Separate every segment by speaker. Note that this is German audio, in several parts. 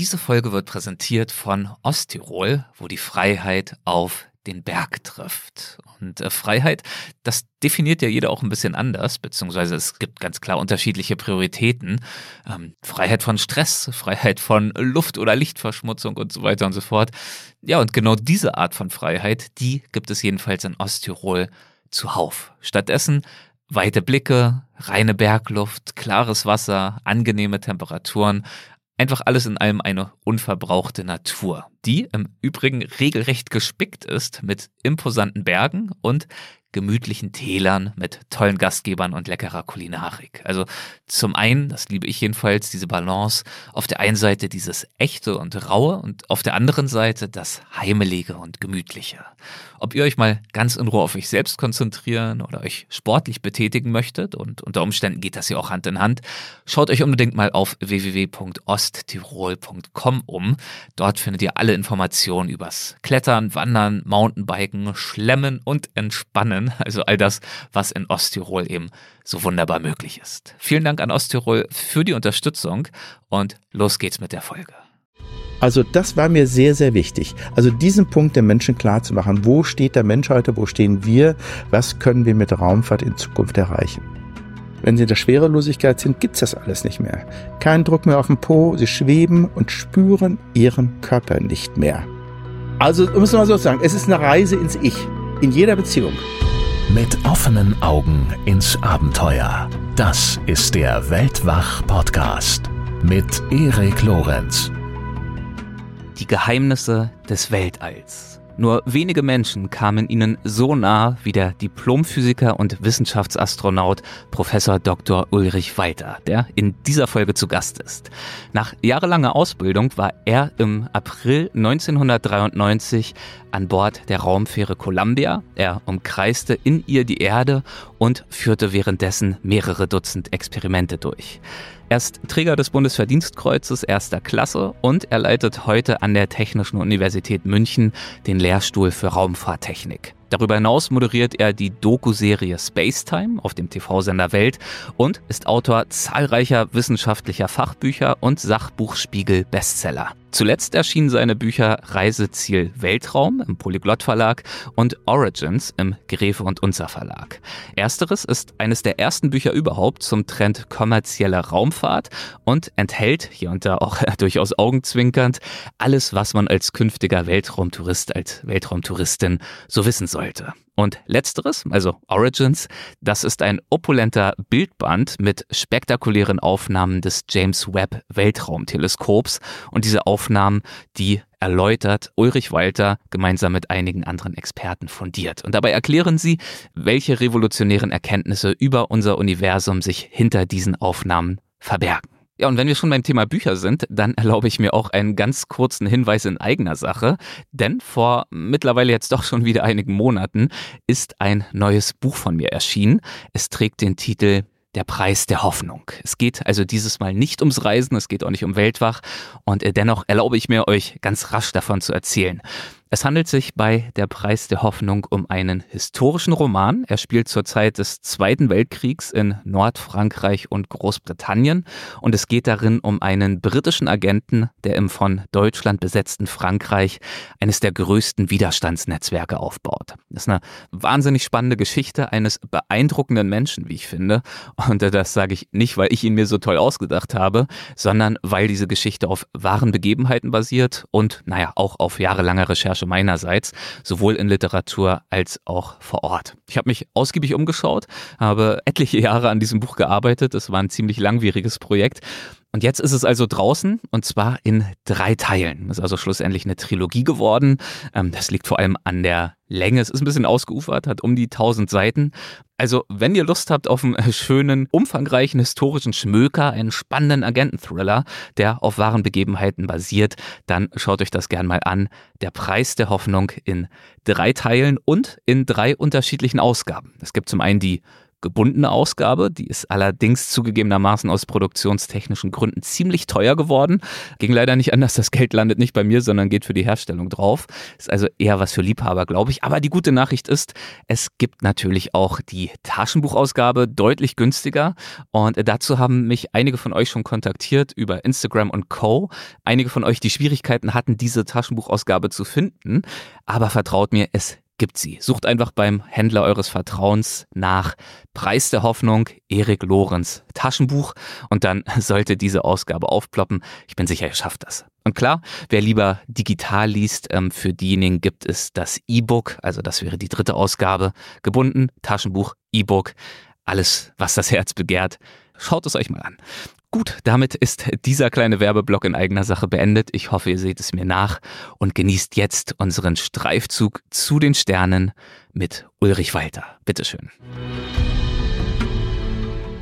Speaker 1: Diese Folge wird präsentiert von Osttirol, wo die Freiheit auf den Berg trifft. Und äh, Freiheit, das definiert ja jeder auch ein bisschen anders, beziehungsweise es gibt ganz klar unterschiedliche Prioritäten. Ähm, Freiheit von Stress, Freiheit von Luft- oder Lichtverschmutzung und so weiter und so fort. Ja, und genau diese Art von Freiheit, die gibt es jedenfalls in Osttirol zuhauf. Stattdessen weite Blicke, reine Bergluft, klares Wasser, angenehme Temperaturen, Einfach alles in allem eine unverbrauchte Natur, die im Übrigen regelrecht gespickt ist mit imposanten Bergen und gemütlichen Tälern mit tollen Gastgebern und leckerer Kulinarik. Also zum einen, das liebe ich jedenfalls, diese Balance, auf der einen Seite dieses echte und raue und auf der anderen Seite das heimelige und gemütliche. Ob ihr euch mal ganz in Ruhe auf euch selbst konzentrieren oder euch sportlich betätigen möchtet und unter Umständen geht das ja auch Hand in Hand, schaut euch unbedingt mal auf www.osttirol.com um. Dort findet ihr alle Informationen übers Klettern, Wandern, Mountainbiken, Schlemmen und Entspannen lernen. Also all das, was in Osttirol eben so wunderbar möglich ist. Vielen Dank an Osttirol für die Unterstützung und los geht's mit der Folge.
Speaker 2: Also das war mir sehr, sehr wichtig. Also diesen Punkt den Menschen klar zu machen. Wo steht der Mensch heute? Wo stehen wir? Was können wir mit Raumfahrt in Zukunft erreichen? Wenn sie in der Schwerelosigkeit sind, gibt's das alles nicht mehr. Kein Druck mehr auf dem Po, sie schweben und spüren ihren Körper nicht mehr. Also muss man mal so sagen, es ist eine Reise ins Ich, in jeder Beziehung.
Speaker 3: Mit offenen Augen ins Abenteuer. Das ist der Weltwach-Podcast mit Erik Lorenz.
Speaker 1: Die Geheimnisse des Weltalls. Nur wenige Menschen kamen ihnen so nah wie der Diplomphysiker und Wissenschaftsastronaut Professor Dr. Ulrich Walter, der in dieser Folge zu Gast ist. Nach jahrelanger Ausbildung war er im April 1993 an Bord der Raumfähre Columbia. Er umkreiste in ihr die Erde und führte währenddessen mehrere Dutzend Experimente durch. Er ist Träger des Bundesverdienstkreuzes erster Klasse und er leitet heute an der Technischen Universität München den Lehrstuhl für Raumfahrttechnik. Darüber hinaus moderiert er die Doku-Serie Spacetime auf dem TV-Sender Welt und ist Autor zahlreicher wissenschaftlicher Fachbücher und Sachbuchspiegel-Bestseller. Zuletzt erschienen seine Bücher Reiseziel Weltraum im Polyglott Verlag und Origins im Gräfe und Unzer Verlag. Ersteres ist eines der ersten Bücher überhaupt zum Trend kommerzieller Raumfahrt und enthält, hier und da auch durchaus augenzwinkernd, alles, was man als künftiger Weltraumtourist, als Weltraumtouristin so wissen sollte. Und letzteres, also Origins, das ist ein opulenter Bildband mit spektakulären Aufnahmen des James Webb Weltraumteleskops. Und diese Aufnahmen, die erläutert Ulrich Walter gemeinsam mit einigen anderen Experten fundiert. Und dabei erklären sie, welche revolutionären Erkenntnisse über unser Universum sich hinter diesen Aufnahmen verbergen. Ja, und wenn wir schon beim Thema Bücher sind, dann erlaube ich mir auch einen ganz kurzen Hinweis in eigener Sache. Denn vor mittlerweile jetzt doch schon wieder einigen Monaten ist ein neues Buch von mir erschienen. Es trägt den Titel der Preis der Hoffnung. Es geht also dieses Mal nicht ums Reisen, es geht auch nicht um Weltwach und dennoch erlaube ich mir euch ganz rasch davon zu erzählen. Es handelt sich bei Der Preis der Hoffnung um einen historischen Roman. Er spielt zur Zeit des Zweiten Weltkriegs in Nordfrankreich und Großbritannien und es geht darin um einen britischen Agenten, der im von Deutschland besetzten Frankreich eines der größten Widerstandsnetzwerke aufbaut. Das ist eine wahnsinnig spannende Geschichte eines beeindruckenden Menschen, wie ich finde. Und das sage ich nicht, weil ich ihn mir so toll ausgedacht habe, sondern weil diese Geschichte auf wahren Begebenheiten basiert und, naja, auch auf jahrelanger Recherche Recherche meinerseits, sowohl in Literatur als auch vor Ort. Ich habe mich ausgiebig umgeschaut, habe etliche Jahre an diesem Buch gearbeitet. Es war ein ziemlich langwieriges Projekt und jetzt ist es also draußen und zwar in drei Teilen. Das ist also schlussendlich eine Trilogie geworden. Ähm, das liegt vor allem an der Länge. Es ist ein bisschen ausgeufert, hat um die 1000 Seiten. Also, wenn ihr Lust habt auf einen äh, schönen, umfangreichen historischen Schmöker, einen spannenden Agenten-Thriller, der auf wahren Begebenheiten basiert, dann schaut euch das gern mal an. Der Preis der Hoffnung in drei Teilen und in drei unterschiedlichen Ausgaben. Es gibt zum einen die gebundene Ausgabe. Die ist allerdings zugegebenermaßen aus produktionstechnischen Gründen ziemlich teuer geworden. Ging leider nicht anders. Das Geld landet nicht bei mir, sondern geht für die Herstellung drauf. Ist also eher was für Liebhaber, glaube ich. Aber die gute Nachricht ist, es gibt natürlich auch die Taschenbuchausgabe deutlich günstiger. Und dazu haben mich einige von euch schon kontaktiert über Instagram und Co. Einige von euch, die Schwierigkeiten hatten, diese Taschenbuchausgabe zu finden. Aber vertraut mir, es gibt sie. Sucht einfach beim Händler eures Vertrauens nach Preis der Hoffnung, Erik Lorenz Taschenbuch und dann sollte diese Ausgabe aufploppen. Ich bin sicher, ihr schafft das. Und klar, wer lieber digital liest, ähm, für diejenigen gibt es das E-Book, also das wäre die dritte Ausgabe, gebunden, Taschenbuch, E-Book, alles, was das Herz begehrt. Schaut es euch mal an. Gut, damit ist dieser kleine Werbeblock in eigener Sache beendet. Ich hoffe, ihr seht es mir nach und genießt jetzt unseren Streifzug zu den Sternen mit Ulrich Walter. Bitteschön.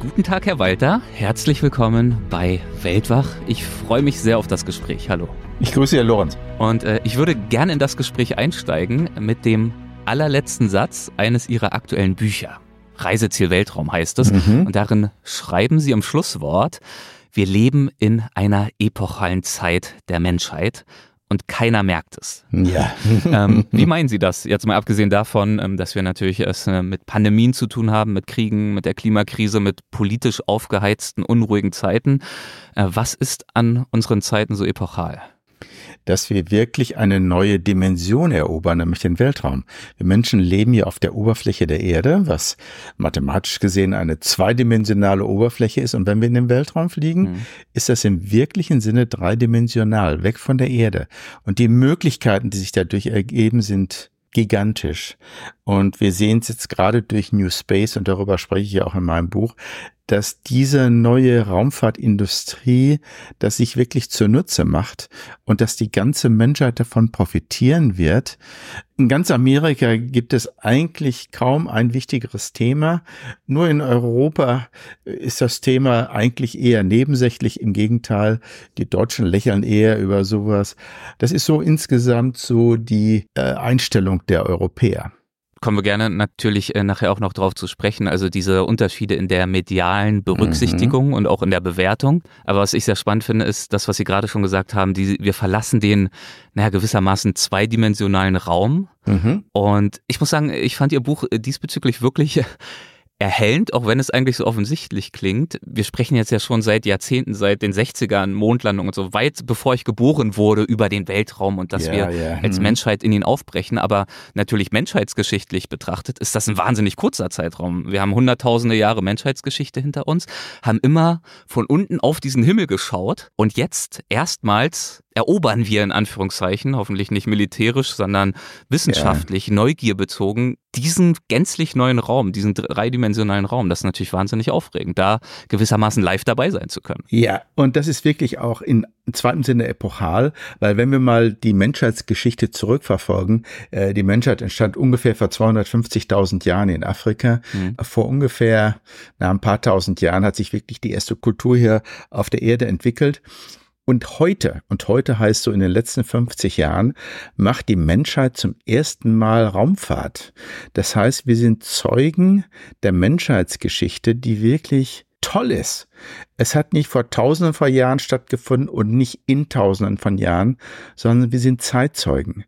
Speaker 1: Guten Tag, Herr Walter. Herzlich willkommen bei Weltwach. Ich freue mich sehr auf das Gespräch. Hallo.
Speaker 2: Ich grüße Herr Lorenz.
Speaker 1: Und äh, ich würde gerne in das Gespräch einsteigen mit dem allerletzten Satz eines Ihrer aktuellen Bücher. Reiseziel Weltraum heißt es. Mhm. Und darin schreiben sie im Schlusswort, wir leben in einer epochalen Zeit der Menschheit und keiner merkt es.
Speaker 2: Ja.
Speaker 1: ähm, wie meinen Sie das? Jetzt mal abgesehen davon, ähm, dass wir natürlich es äh, mit Pandemien zu tun haben, mit Kriegen, mit der Klimakrise, mit politisch aufgeheizten, unruhigen Zeiten. Äh, was ist an unseren Zeiten so epochal?
Speaker 2: Dass wir wirklich eine neue Dimension erobern, nämlich den Weltraum. Wir Menschen leben hier auf der Oberfläche der Erde, was mathematisch gesehen eine zweidimensionale Oberfläche ist. Und wenn wir in den Weltraum fliegen, mhm. ist das im wirklichen Sinne dreidimensional, weg von der Erde. Und die Möglichkeiten, die sich dadurch ergeben, sind gigantisch. Und wir sehen es jetzt gerade durch New Space, und darüber spreche ich ja auch in meinem Buch, dass diese neue Raumfahrtindustrie das sich wirklich zunutze macht und dass die ganze Menschheit davon profitieren wird. In ganz Amerika gibt es eigentlich kaum ein wichtigeres Thema. Nur in Europa ist das Thema eigentlich eher nebensächlich. Im Gegenteil, die Deutschen lächeln eher über sowas. Das ist so insgesamt so die äh, Einstellung der Europäer
Speaker 1: kommen wir gerne natürlich äh, nachher auch noch drauf zu sprechen. Also diese Unterschiede in der medialen Berücksichtigung mhm. und auch in der Bewertung. Aber was ich sehr spannend finde, ist das, was Sie gerade schon gesagt haben. Die, wir verlassen den, naja, gewissermaßen zweidimensionalen Raum. Mhm. Und ich muss sagen, ich fand Ihr Buch diesbezüglich wirklich erhellend, auch wenn es eigentlich so offensichtlich klingt. Wir sprechen jetzt ja schon seit Jahrzehnten, seit den 60ern, Mondlandung und so, weit bevor ich geboren wurde, über den Weltraum und dass ja, wir ja. als mhm. Menschheit in ihn aufbrechen. Aber natürlich menschheitsgeschichtlich betrachtet ist das ein wahnsinnig kurzer Zeitraum. Wir haben hunderttausende Jahre Menschheitsgeschichte hinter uns, haben immer von unten auf diesen Himmel geschaut und jetzt erstmals erobern wir in Anführungszeichen, hoffentlich nicht militärisch, sondern wissenschaftlich, ja. neugierbezogen, diesen gänzlich neuen Raum, diesen dreidimensionalen Raum. Das ist natürlich wahnsinnig aufregend, da gewissermaßen live dabei sein zu können.
Speaker 2: Ja, und das ist wirklich auch in zweiten Sinne epochal, weil wenn wir mal die Menschheitsgeschichte zurückverfolgen, äh, die Menschheit entstand ungefähr vor 250.000 Jahren in Afrika. Mhm. Vor ungefähr na, ein paar tausend Jahren hat sich wirklich die erste Kultur hier auf der Erde entwickelt. Und heute, und heute heißt so in den letzten 50 Jahren, macht die Menschheit zum ersten Mal Raumfahrt. Das heißt, wir sind Zeugen der Menschheitsgeschichte, die wirklich toll ist. Es hat nicht vor tausenden von Jahren stattgefunden und nicht in tausenden von Jahren, sondern wir sind Zeitzeugen.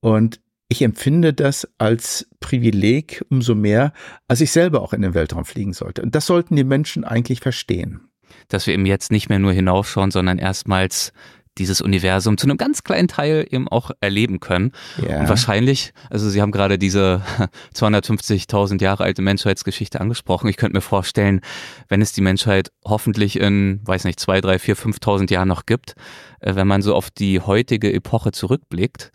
Speaker 2: Und ich empfinde das als Privileg umso mehr, als ich selber auch in den Weltraum fliegen sollte. Und das sollten die Menschen eigentlich verstehen
Speaker 1: dass wir eben jetzt nicht mehr nur hinaufschauen, sondern erstmals dieses Universum zu einem ganz kleinen Teil eben auch erleben können. Ja. Und wahrscheinlich, also Sie haben gerade diese 250.000 Jahre alte Menschheitsgeschichte angesprochen. Ich könnte mir vorstellen, wenn es die Menschheit hoffentlich in, weiß nicht, zwei, drei, vier, 5.000 Jahren noch gibt, äh, wenn man so auf die heutige Epoche zurückblickt,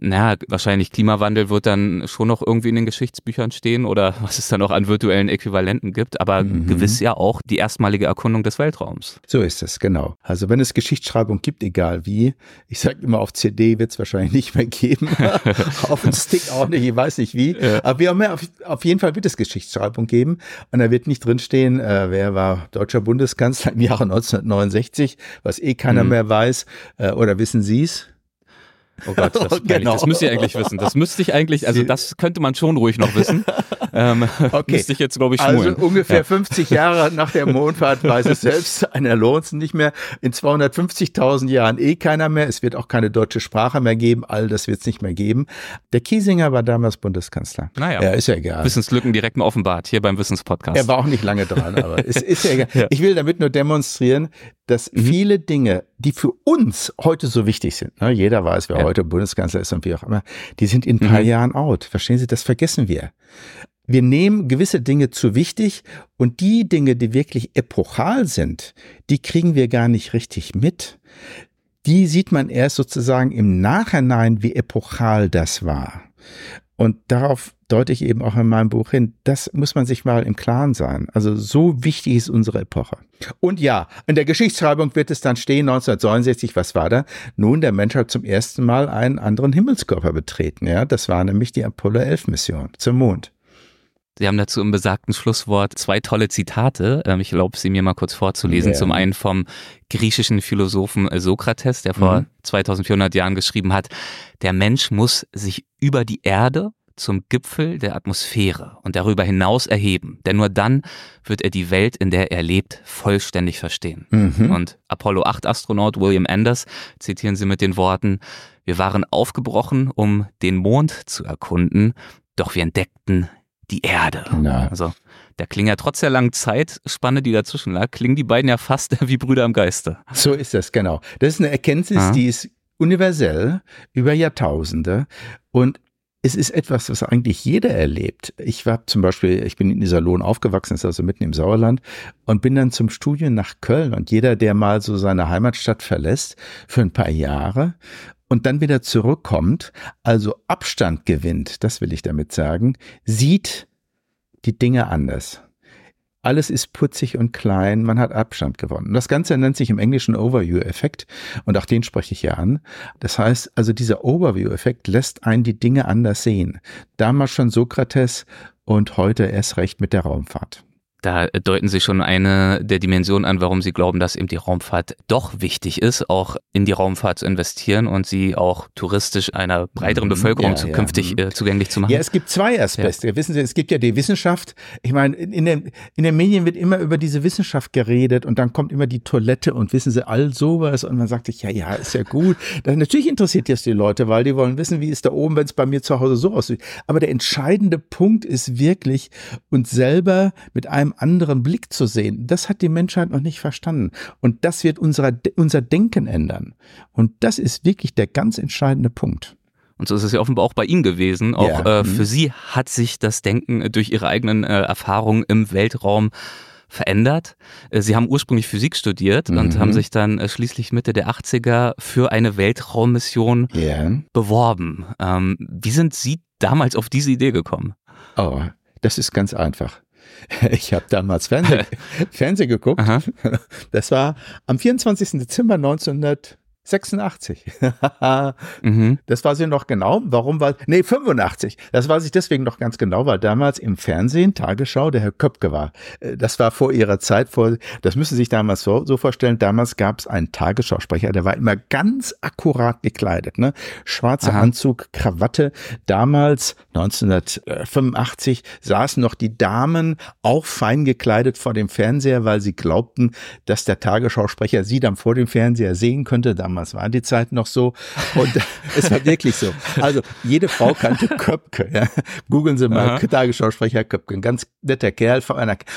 Speaker 1: naja, wahrscheinlich Klimawandel wird dann schon noch irgendwie in den Geschichtsbüchern stehen oder was es dann auch an virtuellen Äquivalenten gibt, aber mhm. gewiss ja auch die erstmalige Erkundung des Weltraums.
Speaker 2: So ist es, genau. Also wenn es Geschichtsschreibung gibt, egal wie, ich sage immer, auf CD wird es wahrscheinlich nicht mehr geben, auf dem Stick auch nicht, ich weiß nicht wie, ja. aber wie auch mehr, auf, auf, jeden Fall wird es Geschichtsschreibung geben und da wird nicht drinstehen, äh, wer war deutscher Bundeskanzler im Jahre 1969, was eh keiner mhm. mehr weiß, äh, oder wissen Sie es?
Speaker 1: Oh Gott, das, genau. das müsste ich eigentlich wissen. Das müsste ich eigentlich, also das könnte man schon ruhig noch wissen. ähm, okay. müsste ich jetzt, glaube ich, schmulen.
Speaker 2: Also ungefähr ja. 50 Jahre nach der Mondfahrt weiß es selbst einer Lorenzen nicht mehr. In 250.000 Jahren eh keiner mehr. Es wird auch keine deutsche Sprache mehr geben. All das wird es nicht mehr geben. Der Kiesinger war damals Bundeskanzler.
Speaker 1: Naja, ja, ist ja egal. Wissenslücken direkt mal offenbart, hier beim Wissenspodcast.
Speaker 2: Er war auch nicht lange dran, aber es ist ja egal. ja. Ich will damit nur demonstrieren, dass mhm. viele Dinge, die für uns heute so wichtig sind, ne, jeder weiß, wer ja. heute Bundeskanzler ist und wie auch immer, die sind in ein paar mhm. Jahren out. Verstehen Sie, das vergessen wir. Wir nehmen gewisse Dinge zu wichtig und die Dinge, die wirklich epochal sind, die kriegen wir gar nicht richtig mit. Die sieht man erst sozusagen im Nachhinein, wie epochal das war. Und darauf deute ich eben auch in meinem Buch hin. Das muss man sich mal im Klaren sein. Also so wichtig ist unsere Epoche. Und ja, in der Geschichtsschreibung wird es dann stehen, 1969, was war da? Nun, der Mensch hat zum ersten Mal einen anderen Himmelskörper betreten. Ja, das war nämlich die Apollo 11 Mission zum Mond.
Speaker 1: Sie haben dazu im besagten Schlusswort zwei tolle Zitate. Ähm, ich erlaube sie mir mal kurz vorzulesen. Ja. Zum einen vom griechischen Philosophen Sokrates, der vor mhm. 2400 Jahren geschrieben hat, der Mensch muss sich über die Erde zum Gipfel der Atmosphäre und darüber hinaus erheben, denn nur dann wird er die Welt, in der er lebt, vollständig verstehen. Mhm. Und Apollo 8 Astronaut William Anders zitieren sie mit den Worten, wir waren aufgebrochen, um den Mond zu erkunden, doch wir entdeckten die Erde. Ja. Also da klingen ja trotz der langen Zeitspanne, die dazwischen lag, klingen die beiden ja fast wie Brüder im Geiste.
Speaker 2: So ist das, genau. Das ist eine Erkenntnis, ah. die ist universell über Jahrtausende und es ist etwas, was eigentlich jeder erlebt. Ich war zum Beispiel, ich bin in Iserlohn aufgewachsen, ist also mitten im Sauerland und bin dann zum Studium nach Köln und jeder, der mal so seine Heimatstadt verlässt für ein paar Jahre und dann wieder zurückkommt, also Abstand gewinnt, das will ich damit sagen, sieht die Dinge anders. Alles ist putzig und klein, man hat Abstand gewonnen. Das Ganze nennt sich im Englischen Overview-Effekt und auch den spreche ich ja an. Das heißt, also dieser Overview-Effekt lässt einen die Dinge anders sehen. Damals schon Sokrates und heute erst recht mit der Raumfahrt.
Speaker 1: Da deuten Sie schon eine der Dimensionen an, warum Sie glauben, dass eben die Raumfahrt doch wichtig ist, auch in die Raumfahrt zu investieren und sie auch touristisch einer breiteren mhm. Bevölkerung ja, zukünftig ja. Äh, zugänglich zu machen.
Speaker 2: Ja, es gibt zwei Aspekte. Ja. Wissen Sie, es gibt ja die Wissenschaft. Ich meine, in den, in den Medien wird immer über diese Wissenschaft geredet und dann kommt immer die Toilette und wissen Sie all sowas und man sagt sich, ja, ja, ist ja gut. Das, natürlich interessiert das die Leute, weil die wollen wissen, wie ist da oben, wenn es bei mir zu Hause so aussieht. Aber der entscheidende Punkt ist wirklich, uns selber mit einem anderen Blick zu sehen. Das hat die Menschheit noch nicht verstanden. Und das wird unser, unser Denken ändern. Und das ist wirklich der ganz entscheidende Punkt.
Speaker 1: Und so ist es ja offenbar auch bei Ihnen gewesen. Auch ja. äh, für mhm. Sie hat sich das Denken durch Ihre eigenen äh, Erfahrungen im Weltraum verändert. Äh, Sie haben ursprünglich Physik studiert mhm. und haben sich dann äh, schließlich Mitte der 80er für eine Weltraummission yeah. beworben. Ähm, wie sind Sie damals auf diese Idee gekommen?
Speaker 2: Oh, das ist ganz einfach. Ich habe damals Fernseh, Fernsehen geguckt. Aha. Das war am 24. Dezember 1900. 86. mhm. Das weiß ich noch genau. Warum war, nee, 85. Das weiß ich deswegen noch ganz genau, weil damals im Fernsehen, Tagesschau, der Herr Köpke war. Äh, das war vor ihrer Zeit, vor, das müssen Sie sich damals so, so vorstellen. Damals gab es einen Tagesschausprecher, der war immer ganz akkurat gekleidet, ne? Schwarzer Aha. Anzug, Krawatte. Damals, 1985, saßen noch die Damen auch fein gekleidet vor dem Fernseher, weil sie glaubten, dass der Tagesschausprecher sie dann vor dem Fernseher sehen könnte. Damals damals waren die Zeiten noch so. Und es war wirklich so. Also jede Frau kannte Köpke. Ja. Googeln Sie mal, Tagesschausprecher Köpke, ein ganz netter Kerl.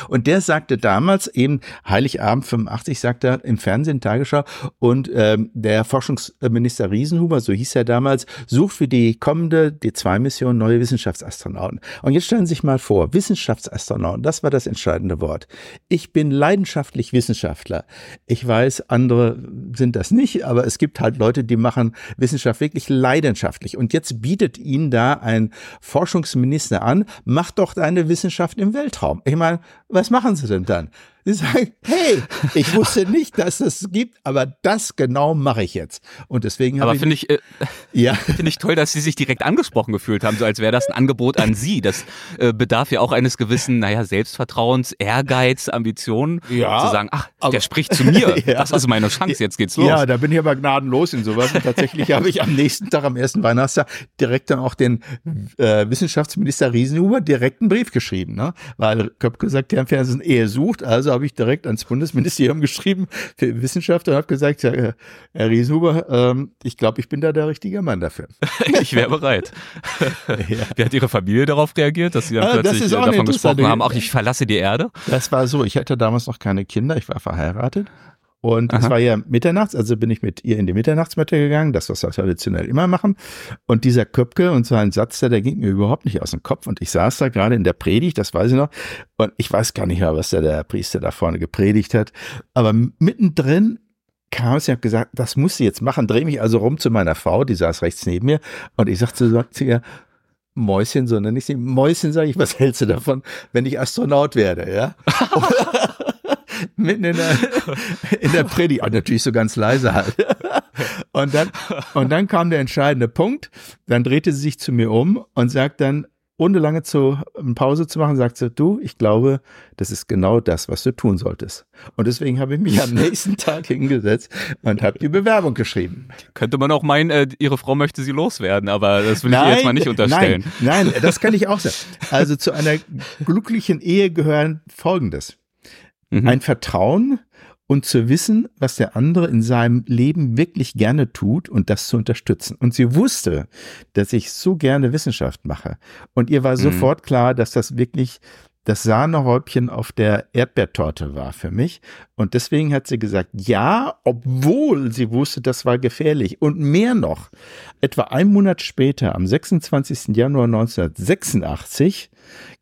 Speaker 2: Und der sagte damals eben, Heiligabend 85, sagte er im Fernsehen, Tagesschau, und ähm, der Forschungsminister Riesenhuber, so hieß er damals, sucht für die kommende D2-Mission neue Wissenschaftsastronauten. Und jetzt stellen Sie sich mal vor, Wissenschaftsastronauten, das war das entscheidende Wort. Ich bin leidenschaftlich Wissenschaftler. Ich weiß, andere sind das nicht, aber es gibt halt Leute, die machen Wissenschaft wirklich leidenschaftlich. Und jetzt bietet ihnen da ein Forschungsminister an, mach doch deine Wissenschaft im Weltraum. Ich meine, was machen sie denn dann? Sie sagen, hey, ich wusste nicht, dass es gibt, aber das genau mache ich jetzt. Und deswegen
Speaker 1: Aber finde ich, äh,
Speaker 2: ja.
Speaker 1: finde ich toll, dass Sie sich direkt angesprochen gefühlt haben, so als wäre das ein Angebot an Sie. Das äh, bedarf ja auch eines gewissen, naja, Selbstvertrauens, Ehrgeiz, Ambitionen,
Speaker 2: Ja,
Speaker 1: zu sagen, ach,
Speaker 2: aber-
Speaker 1: der spricht zu mir.
Speaker 2: Ja.
Speaker 1: Das ist meine Chance, jetzt geht's los.
Speaker 2: Ja, da bin ich aber gnadenlos in sowas. Und tatsächlich habe ich am nächsten Tag, am ersten Weihnachtstag, direkt dann auch den äh, Wissenschaftsminister Riesenhuber direkt einen Brief geschrieben. Ne? Weil Köpke sagt, der im Fernsehen Ehe sucht. Also habe ich direkt ans Bundesministerium geschrieben für Wissenschaft und habe gesagt, ja, äh, Herr Riesenhuber, ähm, ich glaube, ich bin da der richtige Mann dafür.
Speaker 1: ich wäre bereit.
Speaker 2: Ja.
Speaker 1: Wie hat Ihre Familie darauf reagiert, dass Sie dann
Speaker 2: Ah,
Speaker 1: plötzlich äh, davon gesprochen haben, auch ich verlasse die Erde?
Speaker 2: Das war so, ich hatte damals noch keine Kinder, ich war verheiratet. Und es war ja mitternachts, also bin ich mit ihr in die Mitternachtsmette gegangen, das, was wir traditionell immer machen. Und dieser Köpke und so ein Satz, der, der ging mir überhaupt nicht aus dem Kopf. Und ich saß da gerade in der Predigt, das weiß ich noch. Und ich weiß gar nicht mehr, was da der Priester da vorne gepredigt hat. Aber mittendrin kam es, ich habe gesagt, das musst du jetzt machen. Dreh mich also rum zu meiner Frau, die saß rechts neben mir. Und ich sagte so zu ihr, Mäuschen, so nenne ich sie. Mäuschen, sage ich, was hältst du davon, wenn ich Astronaut werde, ja? Mitten in der, in der Predigt, und natürlich so ganz leise halt. Und dann, und dann kam der entscheidende Punkt. Dann drehte sie sich zu mir um und sagt dann, ohne lange zu Pause zu machen, sagt sie, du, ich glaube, das ist genau das, was du tun solltest. Und deswegen habe ich mich am nächsten Tag hingesetzt und habe die Bewerbung geschrieben.
Speaker 1: Könnte man auch meinen, äh, Ihre Frau möchte Sie loswerden, aber das will ich ihr jetzt mal nicht unterstellen.
Speaker 2: Nein, nein, das kann ich auch sagen. Also zu einer glücklichen Ehe gehören Folgendes.
Speaker 1: Mhm.
Speaker 2: Ein Vertrauen und zu wissen, was der andere in seinem Leben wirklich gerne tut und das zu unterstützen. Und sie wusste, dass ich so gerne Wissenschaft mache. Und ihr war
Speaker 1: Mhm.
Speaker 2: sofort klar, dass das wirklich das Sahnehäubchen auf der Erdbeertorte war für mich. Und deswegen hat sie gesagt, ja, obwohl sie wusste, das war gefährlich. Und mehr noch, etwa ein Monat später, am 26. Januar 1986,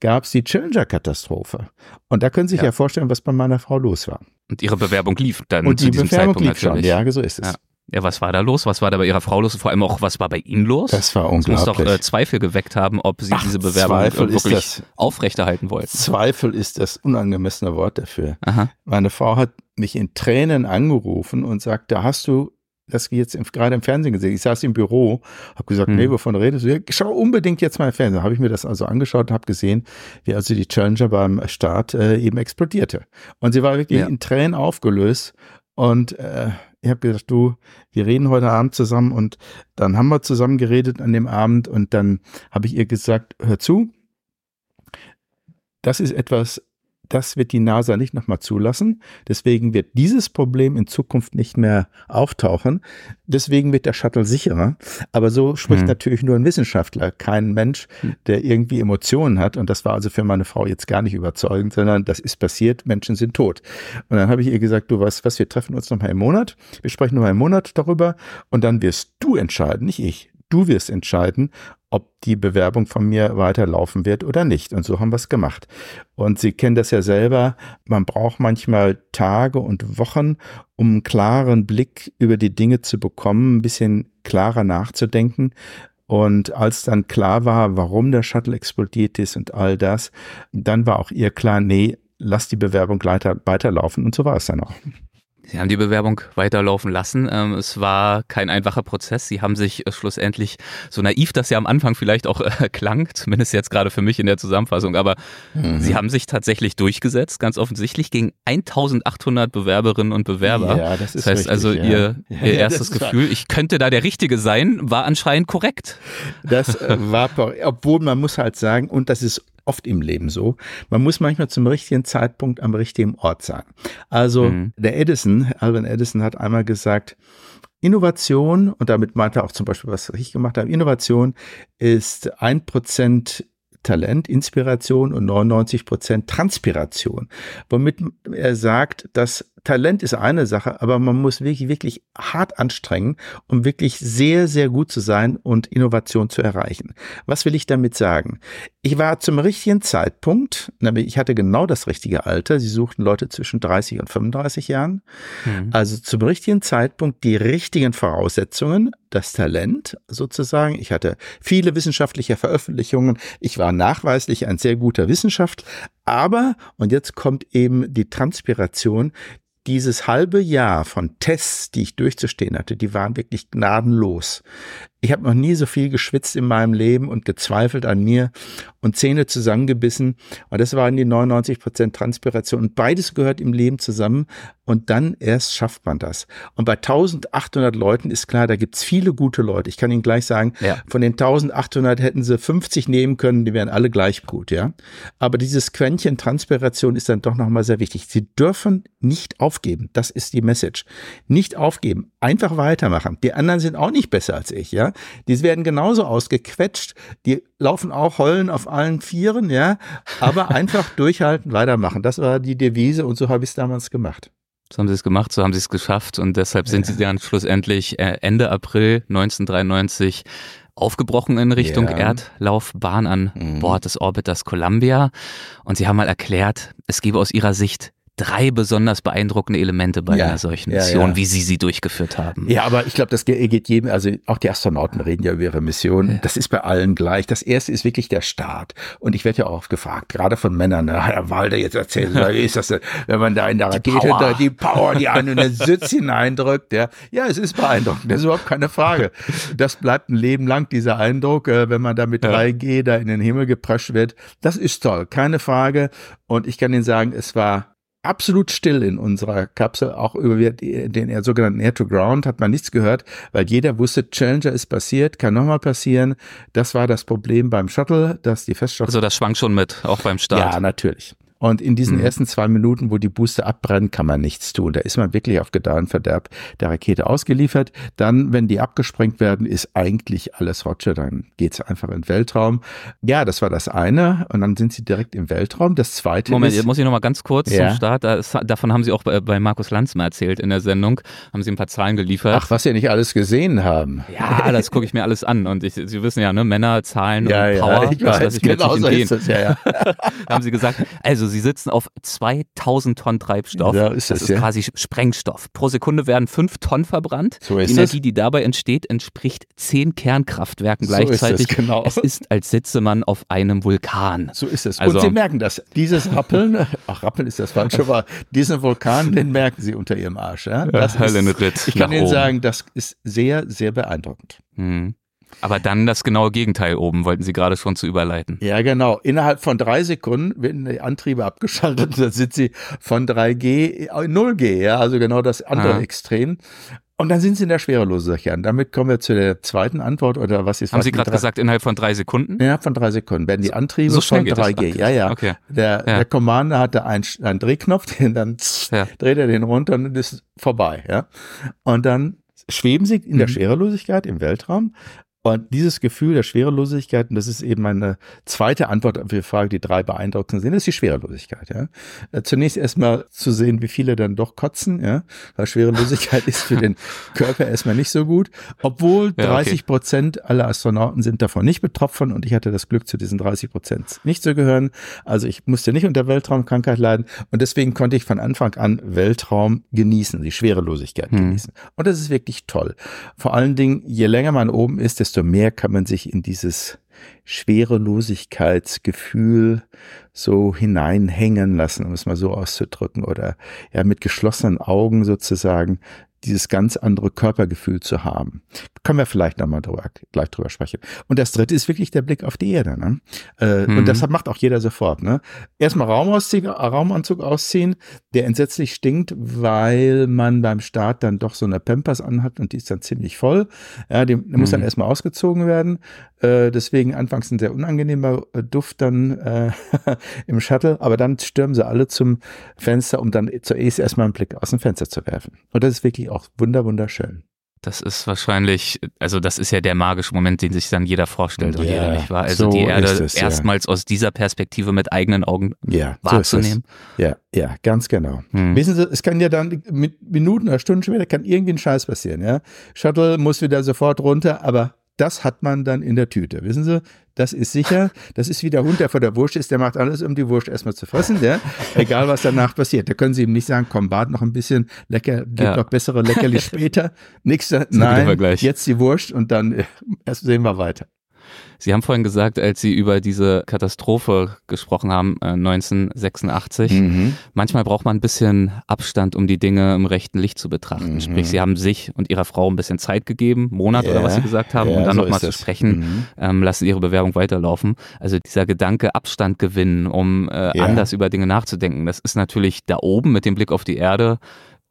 Speaker 2: gab es die Challenger-Katastrophe. Und da können Sie sich ja.
Speaker 1: Ja.
Speaker 2: vorstellen, was bei meiner Frau los war.
Speaker 1: Und Ihre Bewerbung lief dann
Speaker 2: Und
Speaker 1: zu
Speaker 2: die
Speaker 1: diesem
Speaker 2: Bewerbung
Speaker 1: Zeitpunkt
Speaker 2: lief schon,
Speaker 1: natürlich.
Speaker 2: ja, so ist es.
Speaker 1: Ja. Ja, was war da los? Was war da bei Ihrer Frau los? Vor allem auch, was war bei Ihnen los?
Speaker 2: Das war
Speaker 1: Das muss doch
Speaker 2: unglaublich.
Speaker 1: äh, Zweifel geweckt haben, ob Sie
Speaker 2: Ach,
Speaker 1: diese Bewerbung
Speaker 2: Zweifel
Speaker 1: äh,
Speaker 2: ist
Speaker 1: wirklich
Speaker 2: das-
Speaker 1: aufrechterhalten wollten.
Speaker 2: Zweifel ist das unangemessene Wort dafür.
Speaker 1: Aha.
Speaker 2: Meine Frau hat mich in Tränen angerufen und sagte, hast du das jetzt im, gerade im Fernsehen gesehen? Ich saß im Büro, habe gesagt,
Speaker 1: Hm.
Speaker 2: nee, wovon redest du? Ja, schau unbedingt jetzt mal im Fernsehen. Habe ich mir das also angeschaut und habe gesehen, wie also die Challenger beim Start äh, eben explodierte. Und sie war wirklich
Speaker 1: Ja.
Speaker 2: in Tränen aufgelöst und äh, ich habe gesagt, du, wir reden heute Abend zusammen und dann haben wir zusammen geredet an dem Abend und dann habe ich ihr gesagt, hör zu, das ist etwas, das wird die NASA nicht nochmal zulassen. Deswegen wird dieses Problem in Zukunft nicht mehr auftauchen. Deswegen wird der Shuttle sicherer. Aber so spricht
Speaker 1: Hm.
Speaker 2: natürlich nur ein Wissenschaftler, kein Mensch,
Speaker 1: Hm.
Speaker 2: der irgendwie Emotionen hat. Und das war also für meine Frau jetzt gar nicht überzeugend, sondern das ist passiert, Menschen sind tot. Und dann habe ich ihr gesagt, du weißt was, wir treffen uns nochmal im Monat. Wir sprechen nochmal im Monat darüber. Und dann wirst du entscheiden, nicht ich. Du wirst entscheiden, ob die Bewerbung von mir weiterlaufen wird oder nicht. Und so haben wir es gemacht. Und Sie kennen das ja selber, man braucht manchmal Tage und Wochen, um einen klaren Blick über die Dinge zu bekommen, ein bisschen klarer nachzudenken. Und als dann klar war, warum der Shuttle explodiert ist und all das, dann war auch ihr klar, nee, lass die Bewerbung weiter, weiterlaufen. Und so war es dann auch.
Speaker 1: Sie haben die Bewerbung weiterlaufen lassen. Ähm, es war kein einfacher Prozess. Sie haben sich äh, schlussendlich, so naiv das ja am Anfang vielleicht auch äh, klang, zumindest jetzt gerade für mich in der Zusammenfassung, aber
Speaker 2: Mhm.
Speaker 1: Sie haben sich tatsächlich durchgesetzt, ganz offensichtlich gegen 1800 Bewerberinnen und Bewerber.
Speaker 2: Ja, das ist
Speaker 1: Das heißt
Speaker 2: richtig,
Speaker 1: also,
Speaker 2: ja.
Speaker 1: ihr, ihr
Speaker 2: ja,
Speaker 1: erstes Gefühl, ich könnte da der Richtige sein, war anscheinend korrekt.
Speaker 2: Das äh, war, obwohl man muss halt sagen, und das ist oft im Leben so, man muss manchmal zum richtigen Zeitpunkt am richtigen Ort sein. Also
Speaker 1: Mhm.
Speaker 2: der Edison, Alvin Edison hat einmal gesagt, Innovation, und damit meinte er auch zum Beispiel, was ich gemacht habe, Innovation ist ein Prozent Talent, Inspiration und 99 Prozent Transpiration. Womit er sagt, dass Talent ist eine Sache, aber man muss wirklich, wirklich hart anstrengen, um wirklich sehr, sehr gut zu sein und Innovation zu erreichen. Was will ich damit sagen? Ich war zum richtigen Zeitpunkt, nämlich ich hatte genau das richtige Alter. Sie suchten Leute zwischen 30 und 35 Jahren. Also zum richtigen Zeitpunkt die richtigen Voraussetzungen, das Talent sozusagen. Ich hatte viele wissenschaftliche Veröffentlichungen. Ich war nachweislich ein sehr guter Wissenschaftler, Aber, und jetzt kommt eben die Transpiration, dieses halbe Jahr von Tests, die ich durchzustehen hatte, die waren wirklich gnadenlos. Ich habe noch nie so viel geschwitzt in meinem Leben und gezweifelt an mir und Zähne zusammengebissen. Und das waren die 99 Prozent Transpiration. Und beides gehört im Leben zusammen. Und dann erst schafft man das. Und bei 1800 Leuten ist klar, da gibt's viele gute Leute. Ich kann Ihnen gleich sagen, ja. von den 1800 hätten sie 50 nehmen können, die wären alle gleich gut, ja. Aber dieses Quäntchen Transpiration ist dann doch nochmal sehr wichtig. Sie dürfen nicht aufgeben. Das ist die Message. Nicht aufgeben. Einfach weitermachen. Die anderen sind auch nicht besser als ich, ja. Die werden genauso ausgequetscht, die laufen auch heulen auf allen Vieren, ja, aber einfach durchhalten, weitermachen. Das war die Devise und so habe ich es damals gemacht.
Speaker 1: So haben sie es gemacht, so haben sie es geschafft und deshalb sind ja. sie dann schlussendlich äh, Ende April 1993 aufgebrochen in Richtung ja. Erdlaufbahn an mhm. Bord des Orbiters Columbia und sie haben mal erklärt, es gebe aus ihrer Sicht drei besonders beeindruckende Elemente bei ja, einer solchen Mission, ja, ja. wie Sie sie durchgeführt haben.
Speaker 2: Ja, aber ich glaube, das geht jedem, also auch die Astronauten reden ja über ihre Mission. Das ist bei allen gleich. Das erste ist wirklich der Start. Und ich werde ja auch oft gefragt, gerade von Männern, ne, Herr Walder jetzt erzählt, wie ist das, wenn man da in der Rakete die Power, die, Power, die einen in den Sitz hineindrückt. Ja, ja, es ist beeindruckend. Das ist überhaupt keine Frage. Das bleibt ein Leben lang, dieser Eindruck, äh, wenn man da mit 3G da in den Himmel geprescht wird. Das ist toll, keine Frage. Und ich kann Ihnen sagen, es war absolut still in unserer Kapsel, auch über den sogenannten Air to Ground hat man nichts gehört, weil jeder wusste, Challenger ist passiert, kann nochmal passieren. Das war das Problem beim Shuttle, dass die Feststoff...
Speaker 1: Also das schwankt schon mit, auch beim Start.
Speaker 2: Ja, natürlich. Und in diesen mhm. ersten zwei Minuten, wo die Booster abbrennen, kann man nichts tun. Da ist man wirklich auf Gedeih Verderb der Rakete ausgeliefert. Dann, wenn die abgesprengt werden, ist eigentlich alles Roger. Dann geht's einfach in den Weltraum. Ja, das war das eine. Und dann sind sie direkt im Weltraum. Das zweite
Speaker 1: Moment, ist, muss ich noch mal ganz kurz ja. zum Start. Das, davon haben sie auch bei, bei Markus Lanz mal erzählt in der Sendung. Haben sie ein paar Zahlen geliefert.
Speaker 2: Ach, was sie nicht alles gesehen haben.
Speaker 1: Ja, das gucke ich mir alles an. Und ich, Sie wissen ja, ne, Männer, Zahlen
Speaker 2: ja,
Speaker 1: und Power.
Speaker 2: Ja, ich weiß, das ich genau so ist das, ja, ja.
Speaker 1: haben sie gesagt, also sie sitzen auf 2000 Tonnen Treibstoff. Ja, ist das, das ist ja. quasi Sprengstoff. Pro Sekunde werden 5 Tonnen verbrannt. So die Energie, das. die dabei entsteht, entspricht 10 Kernkraftwerken gleichzeitig. So ist genau. Es ist, als sitze man auf einem Vulkan.
Speaker 2: So ist es. Also, Und Sie merken das. Dieses Rappeln, ach, Rappeln ist das falsche aber diesen Vulkan, den merken Sie unter Ihrem Arsch. Ja? Das
Speaker 1: ja, ist,
Speaker 2: ich kann Ihnen oben. sagen, das ist sehr, sehr beeindruckend.
Speaker 1: Mhm. Aber dann das genaue Gegenteil oben, wollten Sie gerade schon zu überleiten.
Speaker 2: Ja, genau. Innerhalb von drei Sekunden werden die Antriebe abgeschaltet dann sind sie von 3G 0G, ja, also genau das andere ah. Extrem. Und dann sind sie in der Schwerelosigkeit. Damit kommen wir zu der zweiten Antwort oder was ist
Speaker 1: Haben Sie gerade gesagt, innerhalb von drei Sekunden?
Speaker 2: Innerhalb von drei Sekunden werden die Antriebe so von 3G. Ja, ja. Okay. Der, ja. der Commander hatte einen, einen Drehknopf, den dann ja. dreht er den runter und ist vorbei. Ja. Und dann schweben sie in der mhm. Schwerelosigkeit im Weltraum und dieses Gefühl der Schwerelosigkeit, und das ist eben meine zweite Antwort auf die Frage, die drei beeindruckend sind, ist die Schwerelosigkeit. Ja. Äh, zunächst erstmal zu sehen, wie viele dann doch kotzen, ja, weil Schwerelosigkeit ist für den Körper erstmal nicht so gut, obwohl ja, 30 Prozent aller Astronauten sind davon nicht betroffen und ich hatte das Glück, zu diesen 30 Prozent nicht zu gehören. Also ich musste nicht unter Weltraumkrankheit leiden und deswegen konnte ich von Anfang an Weltraum genießen, die Schwerelosigkeit hm. genießen. Und das ist wirklich toll. Vor allen Dingen, je länger man oben ist, desto desto mehr kann man sich in dieses Schwerelosigkeitsgefühl so hineinhängen lassen, um es mal so auszudrücken, oder ja, mit geschlossenen Augen sozusagen dieses ganz andere Körpergefühl zu haben. Können wir vielleicht nochmal drüber, gleich drüber sprechen. Und das dritte ist wirklich der Blick auf die Erde. Ne? Äh, mhm. Und das macht auch jeder sofort. Ne? Erstmal Raumausziehen, Raumanzug ausziehen, der entsetzlich stinkt, weil man beim Start dann doch so eine Pampers anhat und die ist dann ziemlich voll. Ja, die, die muss dann mhm. erstmal ausgezogen werden. Äh, deswegen anfangs ein sehr unangenehmer äh, Duft dann äh, im Shuttle, aber dann stürmen sie alle zum Fenster, um dann zuerst erstmal einen Blick aus dem Fenster zu werfen. Und das ist wirklich auch wunder wunderschön.
Speaker 1: Das ist wahrscheinlich, also das ist ja der magische Moment, den sich dann jeder vorstellt und ja, jeder nicht wahr. Also so die Erde es, erstmals ja. aus dieser Perspektive mit eigenen Augen ja, wahrzunehmen.
Speaker 2: So ja, ja, ganz genau. Hm. Wissen Sie, es kann ja dann mit Minuten oder Stunden später kann irgendwie ein Scheiß passieren, ja. Shuttle muss wieder sofort runter, aber das hat man dann in der Tüte. Wissen Sie, das ist sicher. Das ist wie der Hund, der vor der Wurst ist, der macht alles, um die Wurst erstmal zu fressen, ja? egal was danach passiert. Da können Sie ihm nicht sagen, komm, wart noch ein bisschen, lecker, gibt ja. noch bessere Leckerli später. Nächster, nein, jetzt die Wurst und dann äh, erst sehen wir weiter.
Speaker 1: Sie haben vorhin gesagt, als Sie über diese Katastrophe gesprochen haben, äh, 1986, mhm. manchmal braucht man ein bisschen Abstand, um die Dinge im rechten Licht zu betrachten. Mhm. Sprich, Sie haben sich und Ihrer Frau ein bisschen Zeit gegeben, Monat yeah. oder was Sie gesagt haben, yeah, um dann so nochmal zu sprechen, mhm. ähm, lassen Ihre Bewerbung weiterlaufen. Also dieser Gedanke, Abstand gewinnen, um äh, yeah. anders über Dinge nachzudenken, das ist natürlich da oben mit dem Blick auf die Erde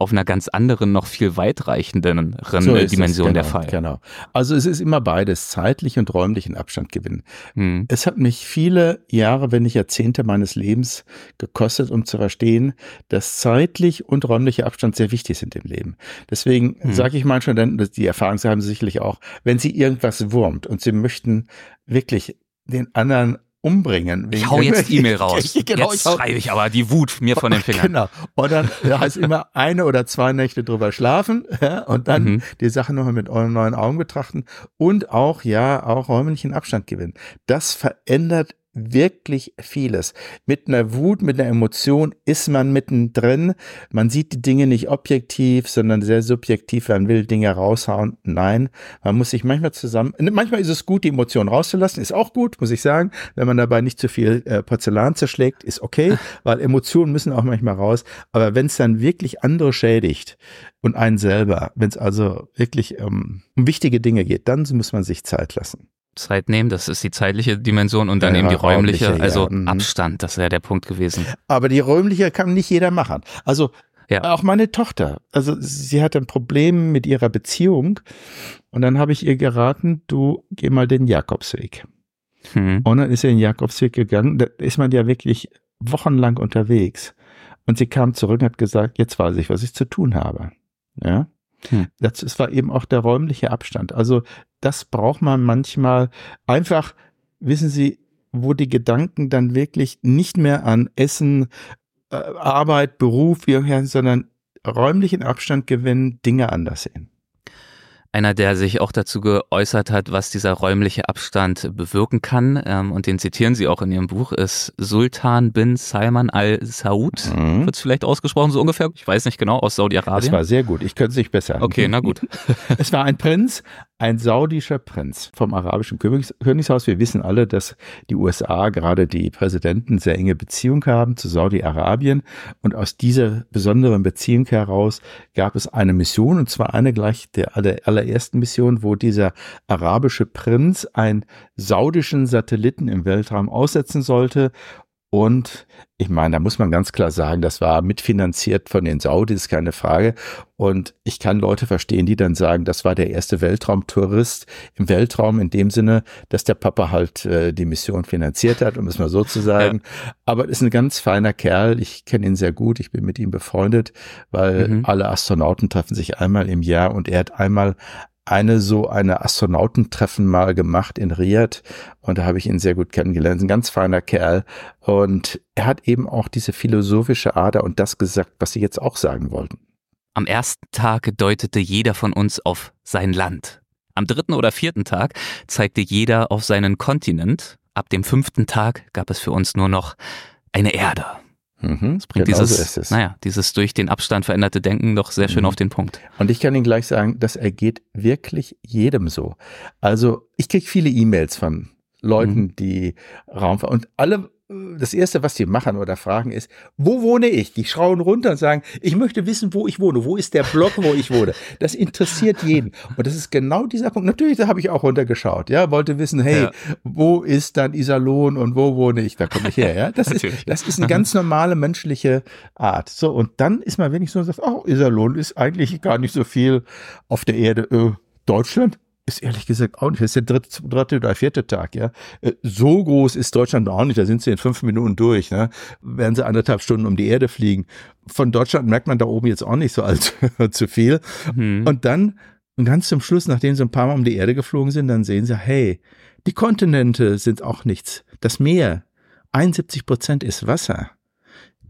Speaker 1: auf einer ganz anderen, noch viel weitreichenderen so Dimension
Speaker 2: genau,
Speaker 1: der Fall.
Speaker 2: Genau. Also es ist immer beides, zeitlich und räumlichen Abstand gewinnen. Hm. Es hat mich viele Jahre, wenn nicht Jahrzehnte meines Lebens gekostet, um zu verstehen, dass zeitlich und räumlicher Abstand sehr wichtig sind im Leben. Deswegen hm. sage ich meinen Studenten, die Erfahrung sie haben sicherlich auch, wenn sie irgendwas wurmt und sie möchten wirklich den anderen umbringen.
Speaker 1: Ich hau jetzt E-Mail raus. genau, jetzt schreibe ich aber die Wut mir von den Fingern. Genau.
Speaker 2: Und dann heißt immer eine oder zwei Nächte drüber schlafen ja, und dann mhm. die Sache nochmal mit euren neuen Augen betrachten und auch, ja, auch räumlichen Abstand gewinnen. Das verändert wirklich vieles. Mit einer Wut, mit einer Emotion ist man mittendrin. Man sieht die Dinge nicht objektiv, sondern sehr subjektiv. Man will Dinge raushauen. Nein, man muss sich manchmal zusammen, manchmal ist es gut, die Emotionen rauszulassen. Ist auch gut, muss ich sagen. Wenn man dabei nicht zu viel äh, Porzellan zerschlägt, ist okay, weil Emotionen müssen auch manchmal raus. Aber wenn es dann wirklich andere schädigt und einen selber, wenn es also wirklich ähm, um wichtige Dinge geht, dann muss man sich Zeit lassen.
Speaker 1: Zeit nehmen, das ist die zeitliche Dimension und dann ja, eben die räumliche, räumliche also ja. Mhm. Abstand, das wäre der Punkt gewesen.
Speaker 2: Aber die räumliche kann nicht jeder machen. Also ja. auch meine Tochter, also sie hat ein Problem mit ihrer Beziehung und dann habe ich ihr geraten, du geh mal den Jakobsweg. Hm. Und dann ist sie den Jakobsweg gegangen, da ist man ja wirklich wochenlang unterwegs. Und sie kam zurück und hat gesagt, jetzt weiß ich, was ich zu tun habe. Ja. Hm. Das war eben auch der räumliche Abstand. Also das braucht man manchmal einfach, wissen Sie, wo die Gedanken dann wirklich nicht mehr an Essen, äh, Arbeit, Beruf, sondern räumlichen Abstand gewinnen, Dinge anders sehen.
Speaker 1: Einer, der sich auch dazu geäußert hat, was dieser räumliche Abstand bewirken kann, ähm, und den zitieren Sie auch in Ihrem Buch, ist Sultan bin Salman al-Saud. Mhm. Wird es vielleicht ausgesprochen, so ungefähr? Ich weiß nicht genau, aus Saudi-Arabien.
Speaker 2: Das war sehr gut. Ich könnte es nicht besser.
Speaker 1: Okay, na gut.
Speaker 2: es war ein Prinz, ein saudischer Prinz vom arabischen Königs Königshaus. Wir wissen alle, dass die USA, gerade die Präsidenten, sehr enge Beziehung haben zu Saudi-Arabien. Und aus dieser besonderen Beziehung heraus gab es eine Mission, und zwar eine gleich der allerersten Mission, wo dieser arabische Prinz einen saudischen Satelliten im Weltraum aussetzen sollte und ich meine, da muss man ganz klar sagen, das war mitfinanziert von den Saudis, keine Frage. Und ich kann Leute verstehen, die dann sagen, das war der erste Weltraumtourist im Weltraum in dem Sinne, dass der Papa halt äh, die Mission finanziert hat, um es mal so zu sagen. Ja. Aber ist ein ganz feiner Kerl. Ich kenne ihn sehr gut. Ich bin mit ihm befreundet, weil mhm. alle Astronauten treffen sich einmal im Jahr und er hat einmal eine so eine Astronautentreffen mal gemacht in Riyadh und da habe ich ihn sehr gut kennengelernt. Ein ganz feiner Kerl und er hat eben auch diese philosophische Ader und das gesagt, was Sie jetzt auch sagen wollten.
Speaker 1: Am ersten Tag deutete jeder von uns auf sein Land. Am dritten oder vierten Tag zeigte jeder auf seinen Kontinent. Ab dem fünften Tag gab es für uns nur noch eine Erde. Mhm, das bringt genau dieses, so naja, dieses durch den Abstand veränderte Denken doch sehr schön mhm. auf den Punkt.
Speaker 2: Und ich kann Ihnen gleich sagen, das ergeht wirklich jedem so. Also ich kriege viele E-Mails von Leuten, mhm. die Raumfahrt und alle das erste, was die machen oder fragen, ist, wo wohne ich? Die schauen runter und sagen, ich möchte wissen, wo ich wohne. Wo ist der Block, wo ich wohne? Das interessiert jeden. Und das ist genau dieser Punkt. Natürlich, da habe ich auch runtergeschaut. Ja, wollte wissen, hey, ja. wo ist dann Iserlohn und wo wohne ich? Da komme ich her. Ja, das ist, das ist eine ganz normale menschliche Art. So. Und dann ist man wenigstens so sagt, oh, Iserlohn ist eigentlich gar nicht so viel auf der Erde. Äh, Deutschland? Ist ehrlich gesagt auch nicht. Das ist der dritte, dritte oder vierte Tag, ja. Äh, so groß ist Deutschland auch nicht. Da sind sie in fünf Minuten durch, ne? Werden sie anderthalb Stunden um die Erde fliegen. Von Deutschland merkt man da oben jetzt auch nicht so allzu viel. Mhm. Und dann, ganz zum Schluss, nachdem sie ein paar Mal um die Erde geflogen sind, dann sehen sie, hey, die Kontinente sind auch nichts. Das Meer, 71 Prozent ist Wasser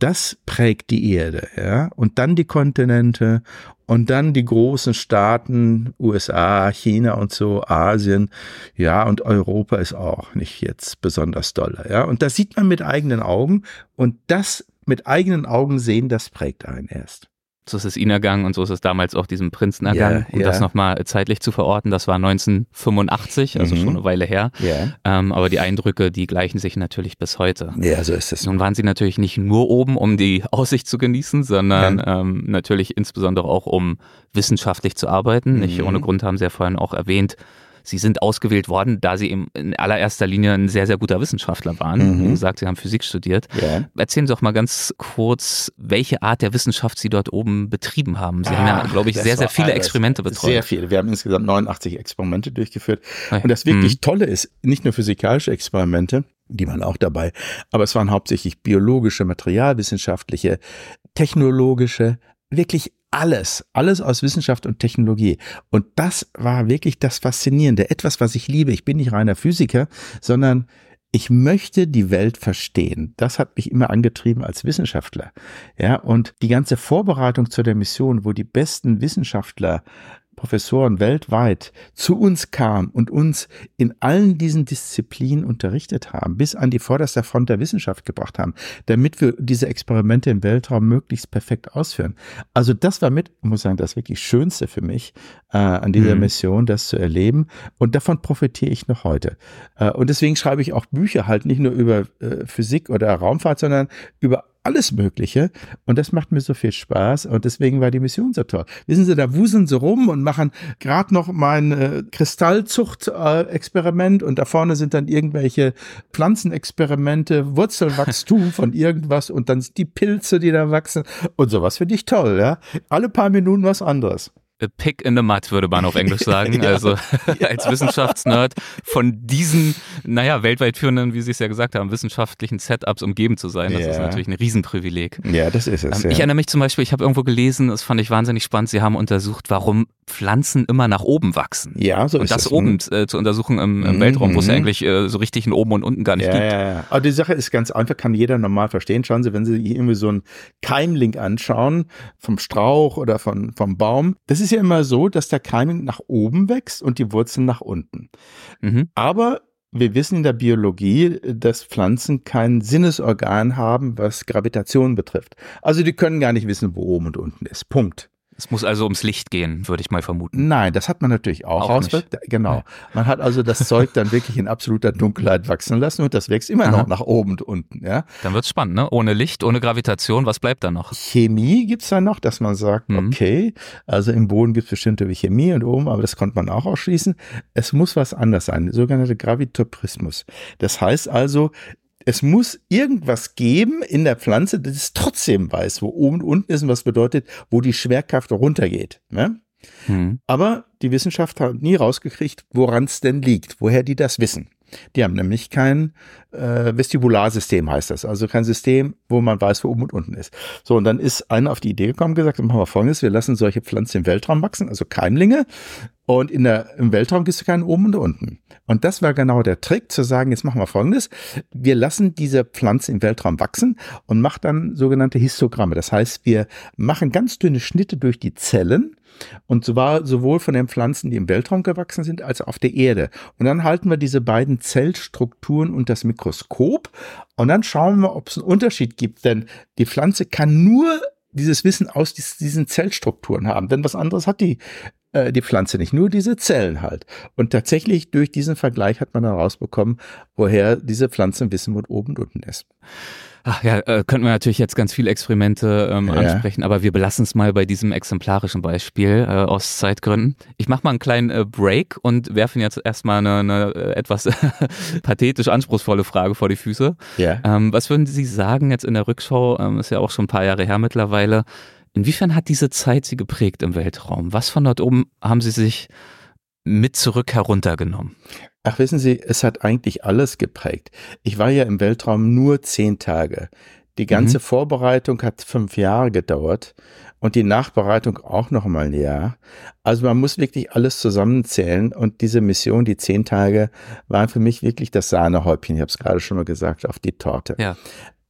Speaker 2: das prägt die Erde, ja. Und dann die Kontinente und dann die großen Staaten, USA, China und so, Asien, ja, und Europa ist auch nicht jetzt besonders doll, ja. Und das sieht man mit eigenen Augen und das mit eigenen Augen sehen, das prägt einen erst.
Speaker 1: So ist es ihnen ergangen und so ist es damals auch diesem Prinzen ergangen.
Speaker 2: Ja,
Speaker 1: um
Speaker 2: ja.
Speaker 1: das nochmal zeitlich zu verorten, das war 1985, also
Speaker 2: Mhm.
Speaker 1: schon eine Weile her.
Speaker 2: Ja.
Speaker 1: Ähm, aber die Eindrücke, die gleichen sich natürlich bis heute.
Speaker 2: Ja, so ist es.
Speaker 1: Nun waren sie natürlich nicht nur oben, um die Aussicht zu genießen, sondern ähm, natürlich insbesondere auch, um wissenschaftlich zu arbeiten. Nicht
Speaker 2: Mhm.
Speaker 1: ohne Grund haben Sie ja vorhin auch erwähnt, Sie sind ausgewählt worden, da Sie eben in allererster Linie ein sehr, sehr guter Wissenschaftler waren.
Speaker 2: Mhm.
Speaker 1: Wie gesagt, Sie haben Physik studiert.
Speaker 2: Ja.
Speaker 1: Erzählen Sie doch mal ganz kurz, welche Art der Wissenschaft Sie dort oben betrieben haben. Sie haben ja,
Speaker 2: Ach,
Speaker 1: glaube ich, sehr, sehr viele. Experimente betreut.
Speaker 2: Sehr viele. Wir haben insgesamt 89 Experimente durchgeführt.
Speaker 1: Okay.
Speaker 2: Und das wirklich
Speaker 1: Mhm.
Speaker 2: Tolle ist, nicht nur physikalische Experimente, die waren auch dabei, aber es waren hauptsächlich biologische, materialwissenschaftliche, technologische, wirklich alles, alles aus Wissenschaft und Technologie. Und das war wirklich das Faszinierende. Etwas, was ich liebe. Ich bin nicht reiner Physiker, sondern ich möchte die Welt verstehen. Das hat mich immer angetrieben als Wissenschaftler. Ja, und die ganze Vorbereitung zu der Mission, wo die besten Wissenschaftler Professoren weltweit zu uns kamen und uns in allen diesen Disziplinen unterrichtet haben, bis an die vorderste Front der Wissenschaft gebracht haben, damit wir diese Experimente im Weltraum möglichst perfekt ausführen. Also das war mit, ich muss sagen, das wirklich Schönste für mich äh, an dieser
Speaker 1: Mhm.
Speaker 2: Mission, das zu erleben. Und davon profitiere ich noch heute. Äh, und deswegen schreibe ich auch Bücher halt nicht nur über äh, Physik oder Raumfahrt, sondern über alles Mögliche. Und das macht mir so viel Spaß. Und deswegen war die Mission so toll. Wissen Sie, da wuseln sie rum und machen gerade noch mein äh, Kristallzucht-Experiment. und da vorne sind dann irgendwelche Pflanzenexperimente, Wurzelwachstum von irgendwas und dann die Pilze, die da wachsen. Und sowas finde ich toll, ja. Alle paar Minuten was anderes.
Speaker 1: A Pick in the Mud, würde man auf Englisch sagen.
Speaker 2: Ja.
Speaker 1: Also als Wissenschaftsnerd von diesen, naja, weltweit führenden, wie Sie es ja gesagt haben, wissenschaftlichen Setups umgeben zu sein. Das
Speaker 2: Ja.
Speaker 1: ist natürlich ein Riesenprivileg.
Speaker 2: Ja, das ist es.
Speaker 1: Ähm, Ich erinnere mich zum Beispiel, ich habe irgendwo gelesen, das fand ich wahnsinnig spannend, Sie haben untersucht, warum Pflanzen immer nach oben wachsen.
Speaker 2: ja, so
Speaker 1: Und
Speaker 2: ist
Speaker 1: das
Speaker 2: es.
Speaker 1: oben äh, zu untersuchen im, im
Speaker 2: Mhm,
Speaker 1: Weltraum, wo es ja
Speaker 2: mhm.
Speaker 1: eigentlich äh, so richtig in oben und unten gar nicht
Speaker 2: Ja,
Speaker 1: gibt.
Speaker 2: ja, ja. Aber die Sache ist ganz einfach, kann jeder normal verstehen. Schauen Sie, wenn Sie sich irgendwie so einen Keimling anschauen, vom Strauch oder von, vom Baum, das ist ja immer so, dass der Keimling nach oben wächst und die Wurzeln nach unten.
Speaker 1: Mhm.
Speaker 2: Aber wir wissen in der Biologie, dass Pflanzen kein Sinnesorgan haben, was Gravitation betrifft. Also die können gar nicht wissen, wo oben und unten ist. Punkt.
Speaker 1: Es muss also ums Licht gehen, würde ich mal vermuten.
Speaker 2: Nein, das hat man natürlich auch,
Speaker 1: Auch
Speaker 2: Genau. Man hat also das Zeug dann wirklich in absoluter Dunkelheit wachsen lassen und das wächst immer
Speaker 1: Aha.
Speaker 2: noch nach oben und unten. Ja.
Speaker 1: Dann wird's spannend, ne? Ohne Licht, ohne Gravitation, was bleibt da noch?
Speaker 2: Chemie gibt's da noch, dass man sagt,
Speaker 1: Mhm.
Speaker 2: okay, also im Boden gibt's bestimmte wie Chemie und oben, aber das konnte man auch ausschließen. Es muss was anders sein, der sogenannte Gravitoprismus. Das heißt also, es muss irgendwas geben in der Pflanze, das es trotzdem weiß, wo oben und unten ist und was bedeutet, wo die Schwerkraft runtergeht. Ne?
Speaker 1: Hm.
Speaker 2: Aber die Wissenschaft hat nie rausgekriegt, woran es denn liegt, woher die das wissen. Die haben nämlich kein äh, Vestibularsystem, heißt das. Also kein System, wo man weiß, wo oben und unten ist. So, und dann ist einer auf die Idee gekommen, gesagt, machen wir folgendes, wir lassen solche Pflanzen im Weltraum wachsen, also Keimlinge. Und in der, im Weltraum gibt es keinen oben und unten. Und das war genau der Trick, zu sagen, jetzt machen wir folgendes. Wir lassen diese Pflanzen im Weltraum wachsen und machen dann sogenannte Histogramme. Das heißt, wir machen ganz dünne Schnitte durch die Zellen und zwar sowohl von den Pflanzen, die im Weltraum gewachsen sind, als auch auf der Erde. Und dann halten wir diese beiden Zellstrukturen unter das Mikroskop und dann schauen wir, ob es einen Unterschied gibt. Denn die Pflanze kann nur dieses Wissen aus dies- diesen Zellstrukturen haben. Denn was anderes hat die, äh, die Pflanze nicht, nur diese Zellen halt. Und tatsächlich durch diesen Vergleich hat man dann rausbekommen, woher diese Pflanzen wissen, wo oben und unten ist.
Speaker 1: Ach ja, äh, könnten wir natürlich jetzt ganz viele Experimente ähm,
Speaker 2: Ja.
Speaker 1: ansprechen, aber wir belassen es mal bei diesem exemplarischen Beispiel äh, aus Zeitgründen. Ich mache mal einen kleinen äh, Break und werfe Ihnen jetzt erstmal eine, eine äh, etwas pathetisch anspruchsvolle Frage vor die Füße.
Speaker 2: Ja.
Speaker 1: Ähm, was würden Sie sagen jetzt in der Rückschau, ähm, ist ja auch schon ein paar Jahre her mittlerweile, inwiefern hat diese Zeit Sie geprägt im Weltraum? Was von dort oben haben Sie sich mit zurück heruntergenommen?
Speaker 2: Ach, wissen Sie, es hat eigentlich alles geprägt. Ich war ja im Weltraum nur zehn Tage. Die ganze Vorbereitung hat fünf Jahre gedauert und die Nachbereitung auch noch mal ein Jahr. Also man muss wirklich alles zusammenzählen und diese Mission, die zehn Tage, waren für mich wirklich das Sahnehäubchen. Ich habe es gerade schon mal gesagt, auf die Torte.
Speaker 1: Ja.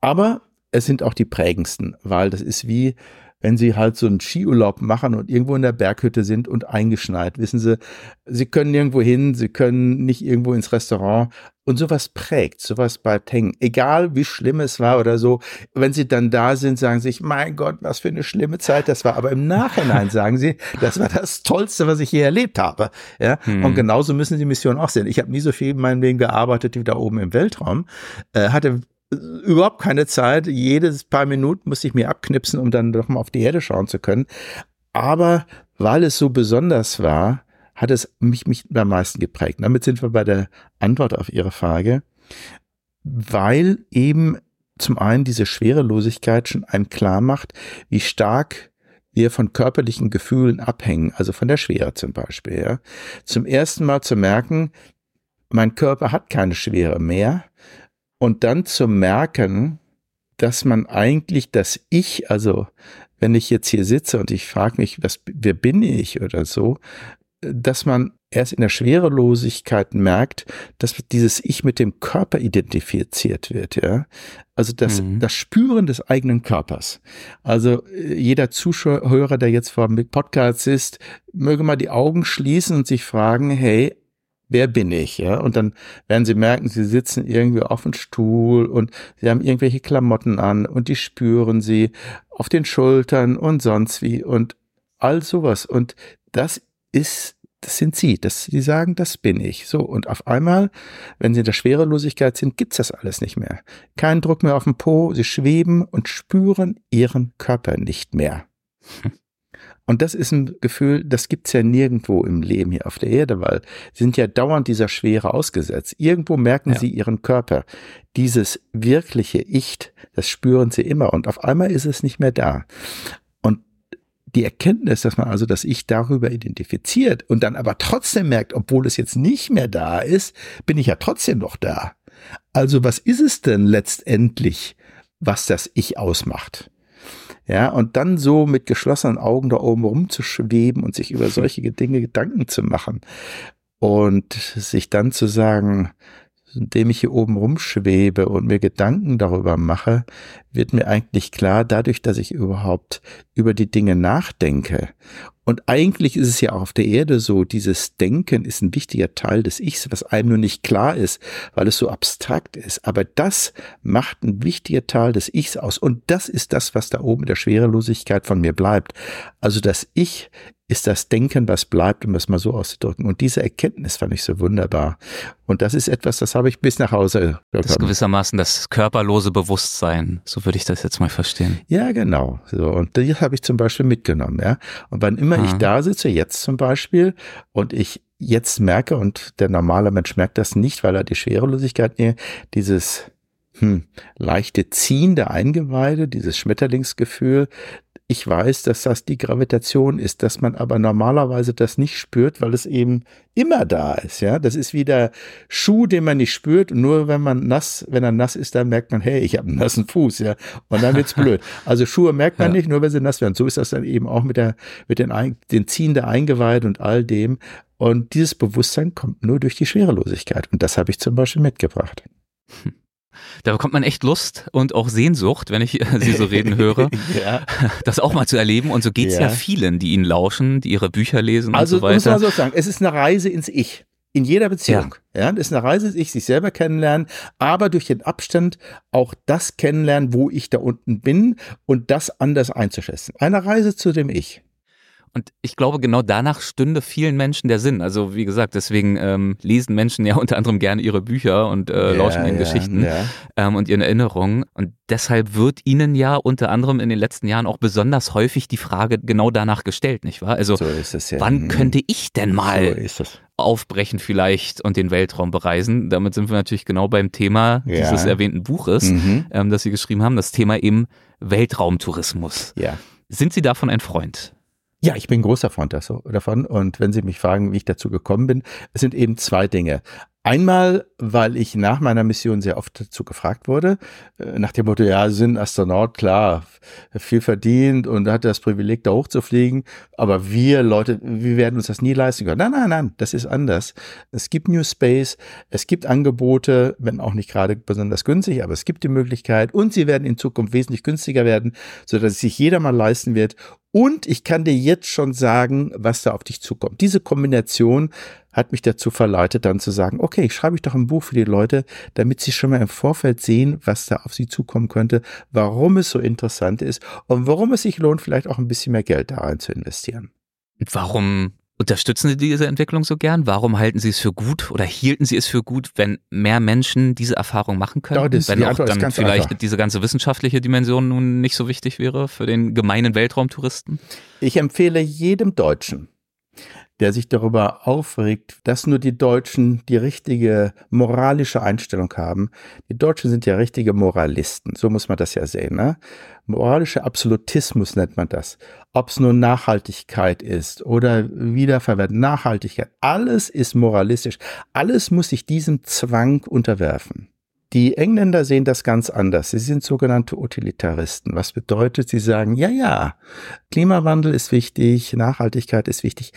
Speaker 2: Aber es sind auch die prägendsten, weil das ist wie wenn Sie halt so einen Skiurlaub machen und irgendwo in der Berghütte sind und eingeschneit. Wissen Sie, Sie können nirgendwo hin, Sie können nicht irgendwo ins Restaurant. Und sowas prägt, sowas bleibt hängen. Egal wie schlimm es war oder so. Wenn Sie dann da sind, sagen Sie sich, mein Gott, was für eine schlimme Zeit das war. Aber im Nachhinein sagen Sie, das war das Tollste, was ich je erlebt habe. Ja. Hm. Und genauso müssen die Missionen auch sehen. Ich habe nie so viel in meinem Leben gearbeitet wie da oben im Weltraum. Äh, hatte überhaupt keine Zeit. Jedes paar Minuten musste ich mir abknipsen, um dann doch mal auf die Erde schauen zu können. Aber weil es so besonders war, hat es mich, mich am meisten geprägt. Damit sind wir bei der Antwort auf Ihre Frage, weil eben zum einen diese Schwerelosigkeit schon einem klar macht, wie stark wir von körperlichen Gefühlen abhängen, also von der Schwere zum Beispiel. Ja. Zum ersten Mal zu merken, mein Körper hat keine Schwere mehr und dann zu merken, dass man eigentlich das Ich, also wenn ich jetzt hier sitze und ich frage mich, was, wer bin ich oder so, dass man erst in der Schwerelosigkeit merkt, dass dieses Ich mit dem Körper identifiziert wird, ja. Also das, mhm. das Spüren des eigenen Körpers. Also äh, jeder Zuschauer, der jetzt vor dem Podcast ist, möge mal die Augen schließen und sich fragen, hey, wer bin ich, ja? Und dann werden sie merken, sie sitzen irgendwie auf dem Stuhl und sie haben irgendwelche Klamotten an und die spüren sie auf den Schultern und sonst wie und all sowas. Und das ist, das sind sie, das, die sagen, das bin ich. So. Und auf einmal, wenn sie in der Schwerelosigkeit sind, gibt's das alles nicht mehr. Kein Druck mehr auf dem Po, sie schweben und spüren ihren Körper nicht mehr. Und das ist ein Gefühl, das gibt's ja nirgendwo im Leben hier auf der Erde, weil sie sind ja dauernd dieser Schwere ausgesetzt. Irgendwo merken ja. sie ihren Körper. Dieses wirkliche Ich, das spüren sie immer und auf einmal ist es nicht mehr da. Und die Erkenntnis, dass man also das Ich darüber identifiziert und dann aber trotzdem merkt, obwohl es jetzt nicht mehr da ist, bin ich ja trotzdem noch da. Also was ist es denn letztendlich, was das Ich ausmacht? Ja, und dann so mit geschlossenen Augen da oben rumzuschweben und sich über solche Dinge Gedanken zu machen und sich dann zu sagen, indem ich hier oben rumschwebe und mir Gedanken darüber mache, wird mir eigentlich klar, dadurch, dass ich überhaupt über die Dinge nachdenke. Und eigentlich ist es ja auch auf der Erde so, dieses Denken ist ein wichtiger Teil des Ichs, was einem nur nicht klar ist, weil es so abstrakt ist. Aber das macht ein wichtiger Teil des Ichs aus. Und das ist das, was da oben in der Schwerelosigkeit von mir bleibt. Also das Ich ist das Denken, was bleibt, um es mal so auszudrücken. Und diese Erkenntnis fand ich so wunderbar. Und das ist etwas, das habe ich bis nach Hause
Speaker 1: bekommen. Das ist gewissermaßen das körperlose Bewusstsein, so würde ich das jetzt mal verstehen.
Speaker 2: Ja, genau. So, und das habe ich zum Beispiel mitgenommen, ja. Und wann immer Aha. ich da sitze, jetzt zum Beispiel, und ich jetzt merke, und der normale Mensch merkt das nicht, weil er die Schwerelosigkeit, dieses hm, leichte Ziehen der Eingeweide, dieses Schmetterlingsgefühl, ich weiß, dass das die Gravitation ist, dass man aber normalerweise das nicht spürt, weil es eben immer da ist, ja. Das ist wie der Schuh, den man nicht spürt. Und nur wenn man nass, wenn er nass ist, dann merkt man, hey, ich habe einen nassen Fuß, ja. Und dann wird's blöd. Also Schuhe merkt man ja. nicht, nur wenn sie nass werden. So ist das dann eben auch mit der, mit den, den Ziehen der Eingeweide und all dem. Und dieses Bewusstsein kommt nur durch die Schwerelosigkeit. Und das habe ich zum Beispiel mitgebracht.
Speaker 1: Hm. Da bekommt man echt Lust und auch Sehnsucht, wenn ich Sie so reden höre, ja. das auch mal zu erleben. Und so geht's ja. ja vielen, die Ihnen lauschen, die Ihre Bücher lesen
Speaker 2: also,
Speaker 1: und so weiter.
Speaker 2: Also muss man so sagen, es ist eine Reise ins Ich. In jeder Beziehung. Ja. ja, das ist eine Reise ins Ich, sich selber kennenlernen, aber durch den Abstand auch das kennenlernen, wo ich da unten bin und das anders einzuschätzen. Eine Reise zu dem Ich.
Speaker 1: Und ich glaube, genau danach stünde vielen Menschen der Sinn. Also wie gesagt, deswegen ähm, lesen Menschen ja unter anderem gerne ihre Bücher und äh, ja, lauschen ihren ja, Geschichten ja. Ähm, und ihren Erinnerungen. Und deshalb wird ihnen ja unter anderem in den letzten Jahren auch besonders häufig die Frage genau danach gestellt, nicht wahr? Also so wann mhm. könnte ich denn mal so aufbrechen vielleicht und den Weltraum bereisen? Damit sind wir natürlich genau beim Thema dieses erwähnten Buches, mhm. ähm, das Sie geschrieben haben, das Thema eben Weltraumtourismus. Sind Sie davon ein Freund?
Speaker 2: Ja, ich bin großer Freund davon. Und wenn Sie mich fragen, wie ich dazu gekommen bin, es sind eben zwei Dinge. Einmal weil ich nach meiner Mission sehr oft dazu gefragt wurde, äh, nach dem Motto, ja, sind Astronaut, klar, viel verdient und hat das Privileg, da hochzufliegen, aber wir Leute, wir werden uns das nie leisten können. Nein, nein, nein, das ist anders. Es gibt New Space, es gibt Angebote, wenn auch nicht gerade besonders günstig, aber es gibt die Möglichkeit und sie werden in Zukunft wesentlich günstiger werden, so dass sich jeder mal leisten wird und ich kann dir jetzt schon sagen, was da auf dich zukommt. Diese Kombination hat mich dazu verleitet, dann zu sagen, okay, schreibe ich doch ein Buch für die Leute, damit sie schon mal im Vorfeld sehen, was da auf sie zukommen könnte, warum es so interessant ist und warum es sich lohnt, vielleicht auch ein bisschen mehr Geld da rein zu investieren.
Speaker 1: Warum Unterstützen Sie diese Entwicklung so gern? Warum halten Sie es für gut oder hielten Sie es für gut, wenn mehr Menschen diese Erfahrung machen können?
Speaker 2: das,
Speaker 1: wenn
Speaker 2: auch
Speaker 1: dann vielleicht einfach. diese ganze wissenschaftliche Dimension nun nicht so wichtig wäre für den gemeinen Weltraumtouristen?
Speaker 2: Ich empfehle jedem Deutschen, der sich darüber aufregt, dass nur die Deutschen die richtige moralische Einstellung haben. Die Deutschen sind ja richtige Moralisten, so muss man das ja sehen. Ne? Moralischer Absolutismus nennt man das. Ob es nur Nachhaltigkeit ist oder Wiederverwertung, Nachhaltigkeit, alles ist moralistisch. Alles muss sich diesem Zwang unterwerfen. Die Engländer sehen das ganz anders. Sie sind sogenannte Utilitaristen. Was bedeutet, sie sagen, ja, ja, Klimawandel ist wichtig, Nachhaltigkeit ist wichtig,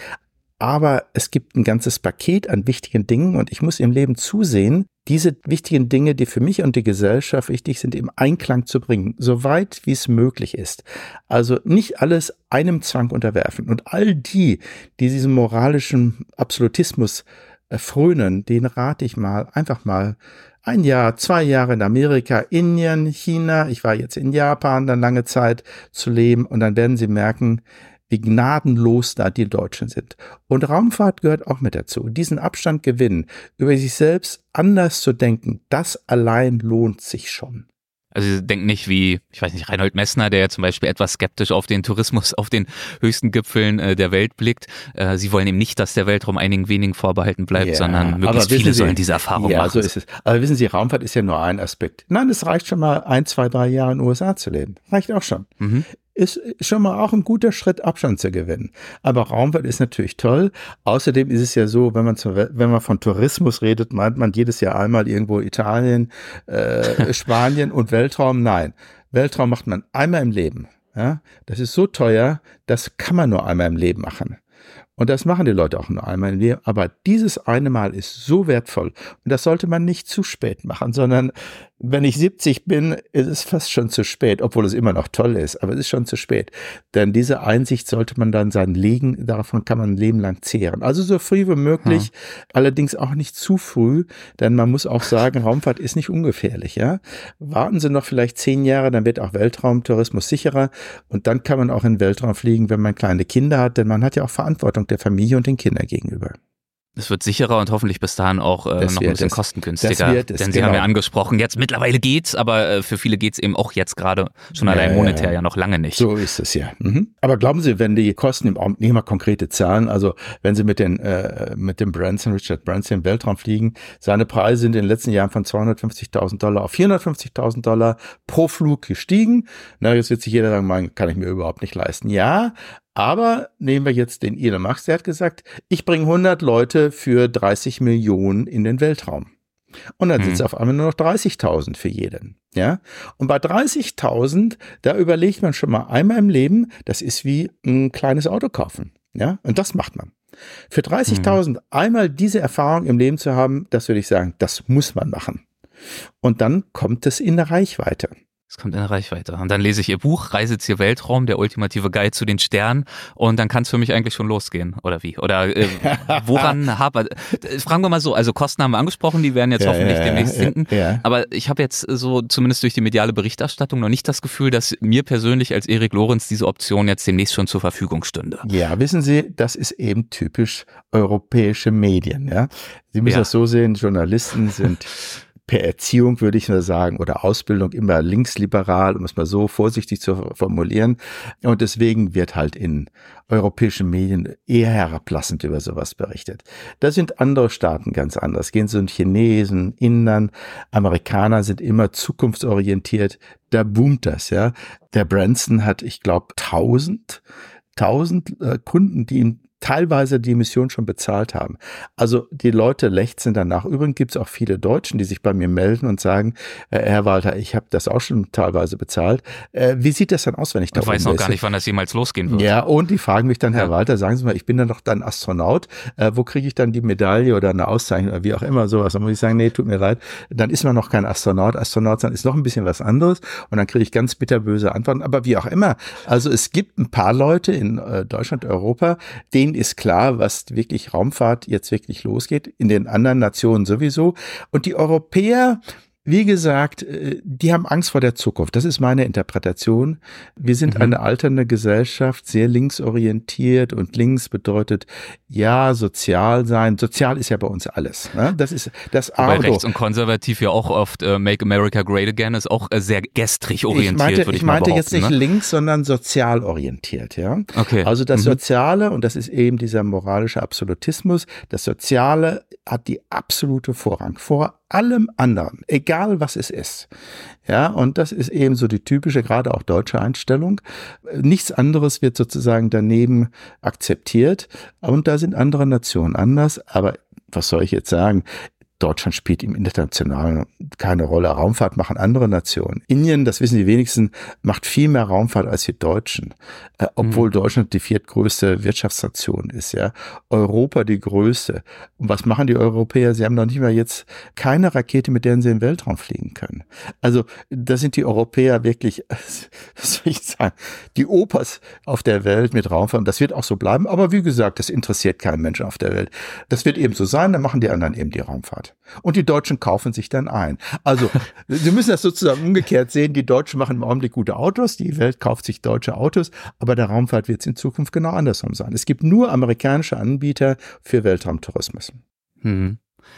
Speaker 2: aber es gibt ein ganzes Paket an wichtigen Dingen und ich muss im Leben zusehen, diese wichtigen Dinge, die für mich und die Gesellschaft wichtig sind, im Einklang zu bringen, soweit wie es möglich ist. Also nicht alles einem Zwang unterwerfen. Und all die, die diesem moralischen Absolutismus frönen, den rate ich mal, einfach mal ein Jahr, zwei Jahre in Amerika, Indien, China, ich war jetzt in Japan dann lange Zeit zu leben und dann werden sie merken, wie gnadenlos da die Deutschen sind. Und Raumfahrt gehört auch mit dazu. Diesen Abstand gewinnen, über sich selbst anders zu denken, das allein lohnt sich schon.
Speaker 1: Also sie denken nicht wie, ich weiß nicht, Reinhold Messner, der zum Beispiel etwas skeptisch auf den Tourismus auf den höchsten Gipfeln äh, der Welt blickt. Äh, sie wollen eben nicht, dass der Weltraum einigen wenigen vorbehalten bleibt, ja, sondern möglichst viele sie, sollen diese Erfahrung ja, machen.
Speaker 2: Ja, so ist es. Aber wissen Sie, Raumfahrt ist ja nur ein Aspekt. Nein, es reicht schon mal ein, zwei, drei Jahre in den USA zu leben. Reicht auch schon. Mhm ist schon mal auch ein guter Schritt, Abstand zu gewinnen. Aber Raumfahrt ist natürlich toll. Außerdem ist es ja so, wenn man, zu, wenn man von Tourismus redet, meint man jedes Jahr einmal irgendwo Italien, äh, Spanien und Weltraum. Nein, Weltraum macht man einmal im Leben. Ja, das ist so teuer, das kann man nur einmal im Leben machen. Und das machen die Leute auch nur einmal im Leben. Aber dieses eine Mal ist so wertvoll. Und das sollte man nicht zu spät machen, sondern wenn ich 70 bin, ist es fast schon zu spät, obwohl es immer noch toll ist, aber es ist schon zu spät. Denn diese Einsicht sollte man dann sein Leben, davon kann man ein Leben lang zehren. Also so früh wie möglich, hm. allerdings auch nicht zu früh, denn man muss auch sagen, Raumfahrt ist nicht ungefährlich, ja. Warten Sie noch vielleicht zehn Jahre, dann wird auch Weltraumtourismus sicherer und dann kann man auch in den Weltraum fliegen, wenn man kleine Kinder hat, denn man hat ja auch Verantwortung der Familie und den Kindern gegenüber.
Speaker 1: Es wird sicherer und hoffentlich bis dahin auch äh, noch ein bisschen es. kostengünstiger. Das es, denn Sie genau. haben ja angesprochen, jetzt mittlerweile geht's, aber äh, für viele geht's eben auch jetzt gerade schon allein ja, monetär ja. ja noch lange nicht.
Speaker 2: So ist es ja. Mhm. Aber glauben Sie, wenn die Kosten im Augenblick nicht mal konkrete Zahlen, also wenn Sie mit den äh, mit dem Branson, Richard Branson im Weltraum fliegen, seine Preise sind in den letzten Jahren von 250.000 Dollar auf 450.000 Dollar pro Flug gestiegen. Na, jetzt wird sich jeder sagen, man kann ich mir überhaupt nicht leisten. Ja, aber nehmen wir jetzt den Elon Musk, der hat gesagt, ich bringe 100 Leute für 30 Millionen in den Weltraum. Und dann mhm. sind es auf einmal nur noch 30.000 für jeden. Ja. Und bei 30.000, da überlegt man schon mal einmal im Leben, das ist wie ein kleines Auto kaufen. Ja. Und das macht man. Für 30.000 mhm. einmal diese Erfahrung im Leben zu haben, das würde ich sagen, das muss man machen. Und dann kommt es in der Reichweite.
Speaker 1: Es kommt in der Reichweite. Und dann lese ich ihr Buch, Reiseziel Weltraum, der ultimative Guide zu den Sternen. Und dann kann es für mich eigentlich schon losgehen. Oder wie? Oder äh, woran hapert? Äh, fragen wir mal so, also Kosten haben wir angesprochen, die werden jetzt ja, hoffentlich ja, demnächst sinken. Ja, Aber ich habe jetzt so, zumindest durch die mediale Berichterstattung, noch nicht das Gefühl, dass mir persönlich als Erik Lorenz diese Option jetzt demnächst schon zur Verfügung stünde.
Speaker 2: Ja, wissen Sie, das ist eben typisch europäische Medien. Ja? Sie müssen das so sehen, Journalisten sind per Erziehung, würde ich nur sagen, oder Ausbildung immer linksliberal, um es mal so vorsichtig zu formulieren. Und deswegen wird halt in europäischen Medien eher herablassend über sowas berichtet. Da sind andere Staaten ganz anders. Gehen Sie in Chinesen, Indern, Amerikaner sind immer zukunftsorientiert. Da boomt das, ja. Der Branson hat, ich glaube, tausend, tausend äh, Kunden, die ihm teilweise die Mission schon bezahlt haben. Also die Leute lechzen danach. Übrigens gibt es auch viele Deutschen, die sich bei mir melden und sagen, äh, Herr Walter, ich habe das auch schon teilweise bezahlt. Äh, wie sieht das dann aus, wenn ich da
Speaker 1: Ich weiß noch gar nicht, wann das jemals losgehen wird.
Speaker 2: Ja, und die fragen mich dann, Herr ja. Walter, sagen Sie mal, ich bin dann doch dann Astronaut, äh, wo kriege ich dann die Medaille oder eine Auszeichnung oder wie auch immer sowas? Dann muss ich sagen, nee, tut mir leid, dann ist man noch kein Astronaut. Astronaut sein ist noch ein bisschen was anderes und dann kriege ich ganz bitterböse Antworten. Aber wie auch immer, also es gibt ein paar Leute in äh, Deutschland, Europa, denen ist klar, was wirklich Raumfahrt jetzt wirklich losgeht, in den anderen Nationen sowieso. Und die Europäer, wie gesagt, äh, die haben Angst vor der Zukunft. Das ist meine Interpretation. Wir sind mhm. eine alternde Gesellschaft, sehr linksorientiert und links bedeutet ja sozial sein. Sozial ist ja bei uns alles. Ne? Das ist das
Speaker 1: A Wobei rechts und konservativ ja auch oft uh, Make America Great Again ist auch uh, sehr gestrig orientiert.
Speaker 2: Ich meinte, ich, ich meinte jetzt nicht ne? links, sondern sozial orientiert. Ja.
Speaker 1: Okay.
Speaker 2: Also das mhm. Soziale und das ist eben dieser moralische Absolutismus. Das Soziale hat die absolute Vorrang vor allem anderen, egal was es ist. Ja, und das ist eben so die typische, gerade auch deutsche Einstellung. Nichts anderes wird sozusagen daneben akzeptiert. Und da sind andere Nationen anders. Aber was soll ich jetzt sagen? Deutschland spielt im Internationalen keine Rolle. Raumfahrt machen andere Nationen. Indien, das wissen die wenigsten, macht viel mehr Raumfahrt als die Deutschen, äh, obwohl mhm. Deutschland die viertgrößte Wirtschaftsnation ist. Ja, Europa die größte. Und was machen die Europäer? Sie haben noch nicht mal jetzt keine Rakete, mit der sie in den Weltraum fliegen können. Also da sind die Europäer wirklich, was soll ich sagen, die Opas auf der Welt mit Raumfahrt. Das wird auch so bleiben. Aber wie gesagt, das interessiert keinen Menschen auf der Welt. Das wird eben so sein. Dann machen die anderen eben die Raumfahrt Und die Deutschen kaufen sich dann ein. Also, Sie müssen das sozusagen umgekehrt sehen. Die Deutschen machen im Augenblick gute Autos, die Welt kauft sich deutsche Autos, aber der Raumfahrt wird es in Zukunft genau andersrum sein. Es gibt nur amerikanische Anbieter für Weltraumtourismus.
Speaker 1: Mhm.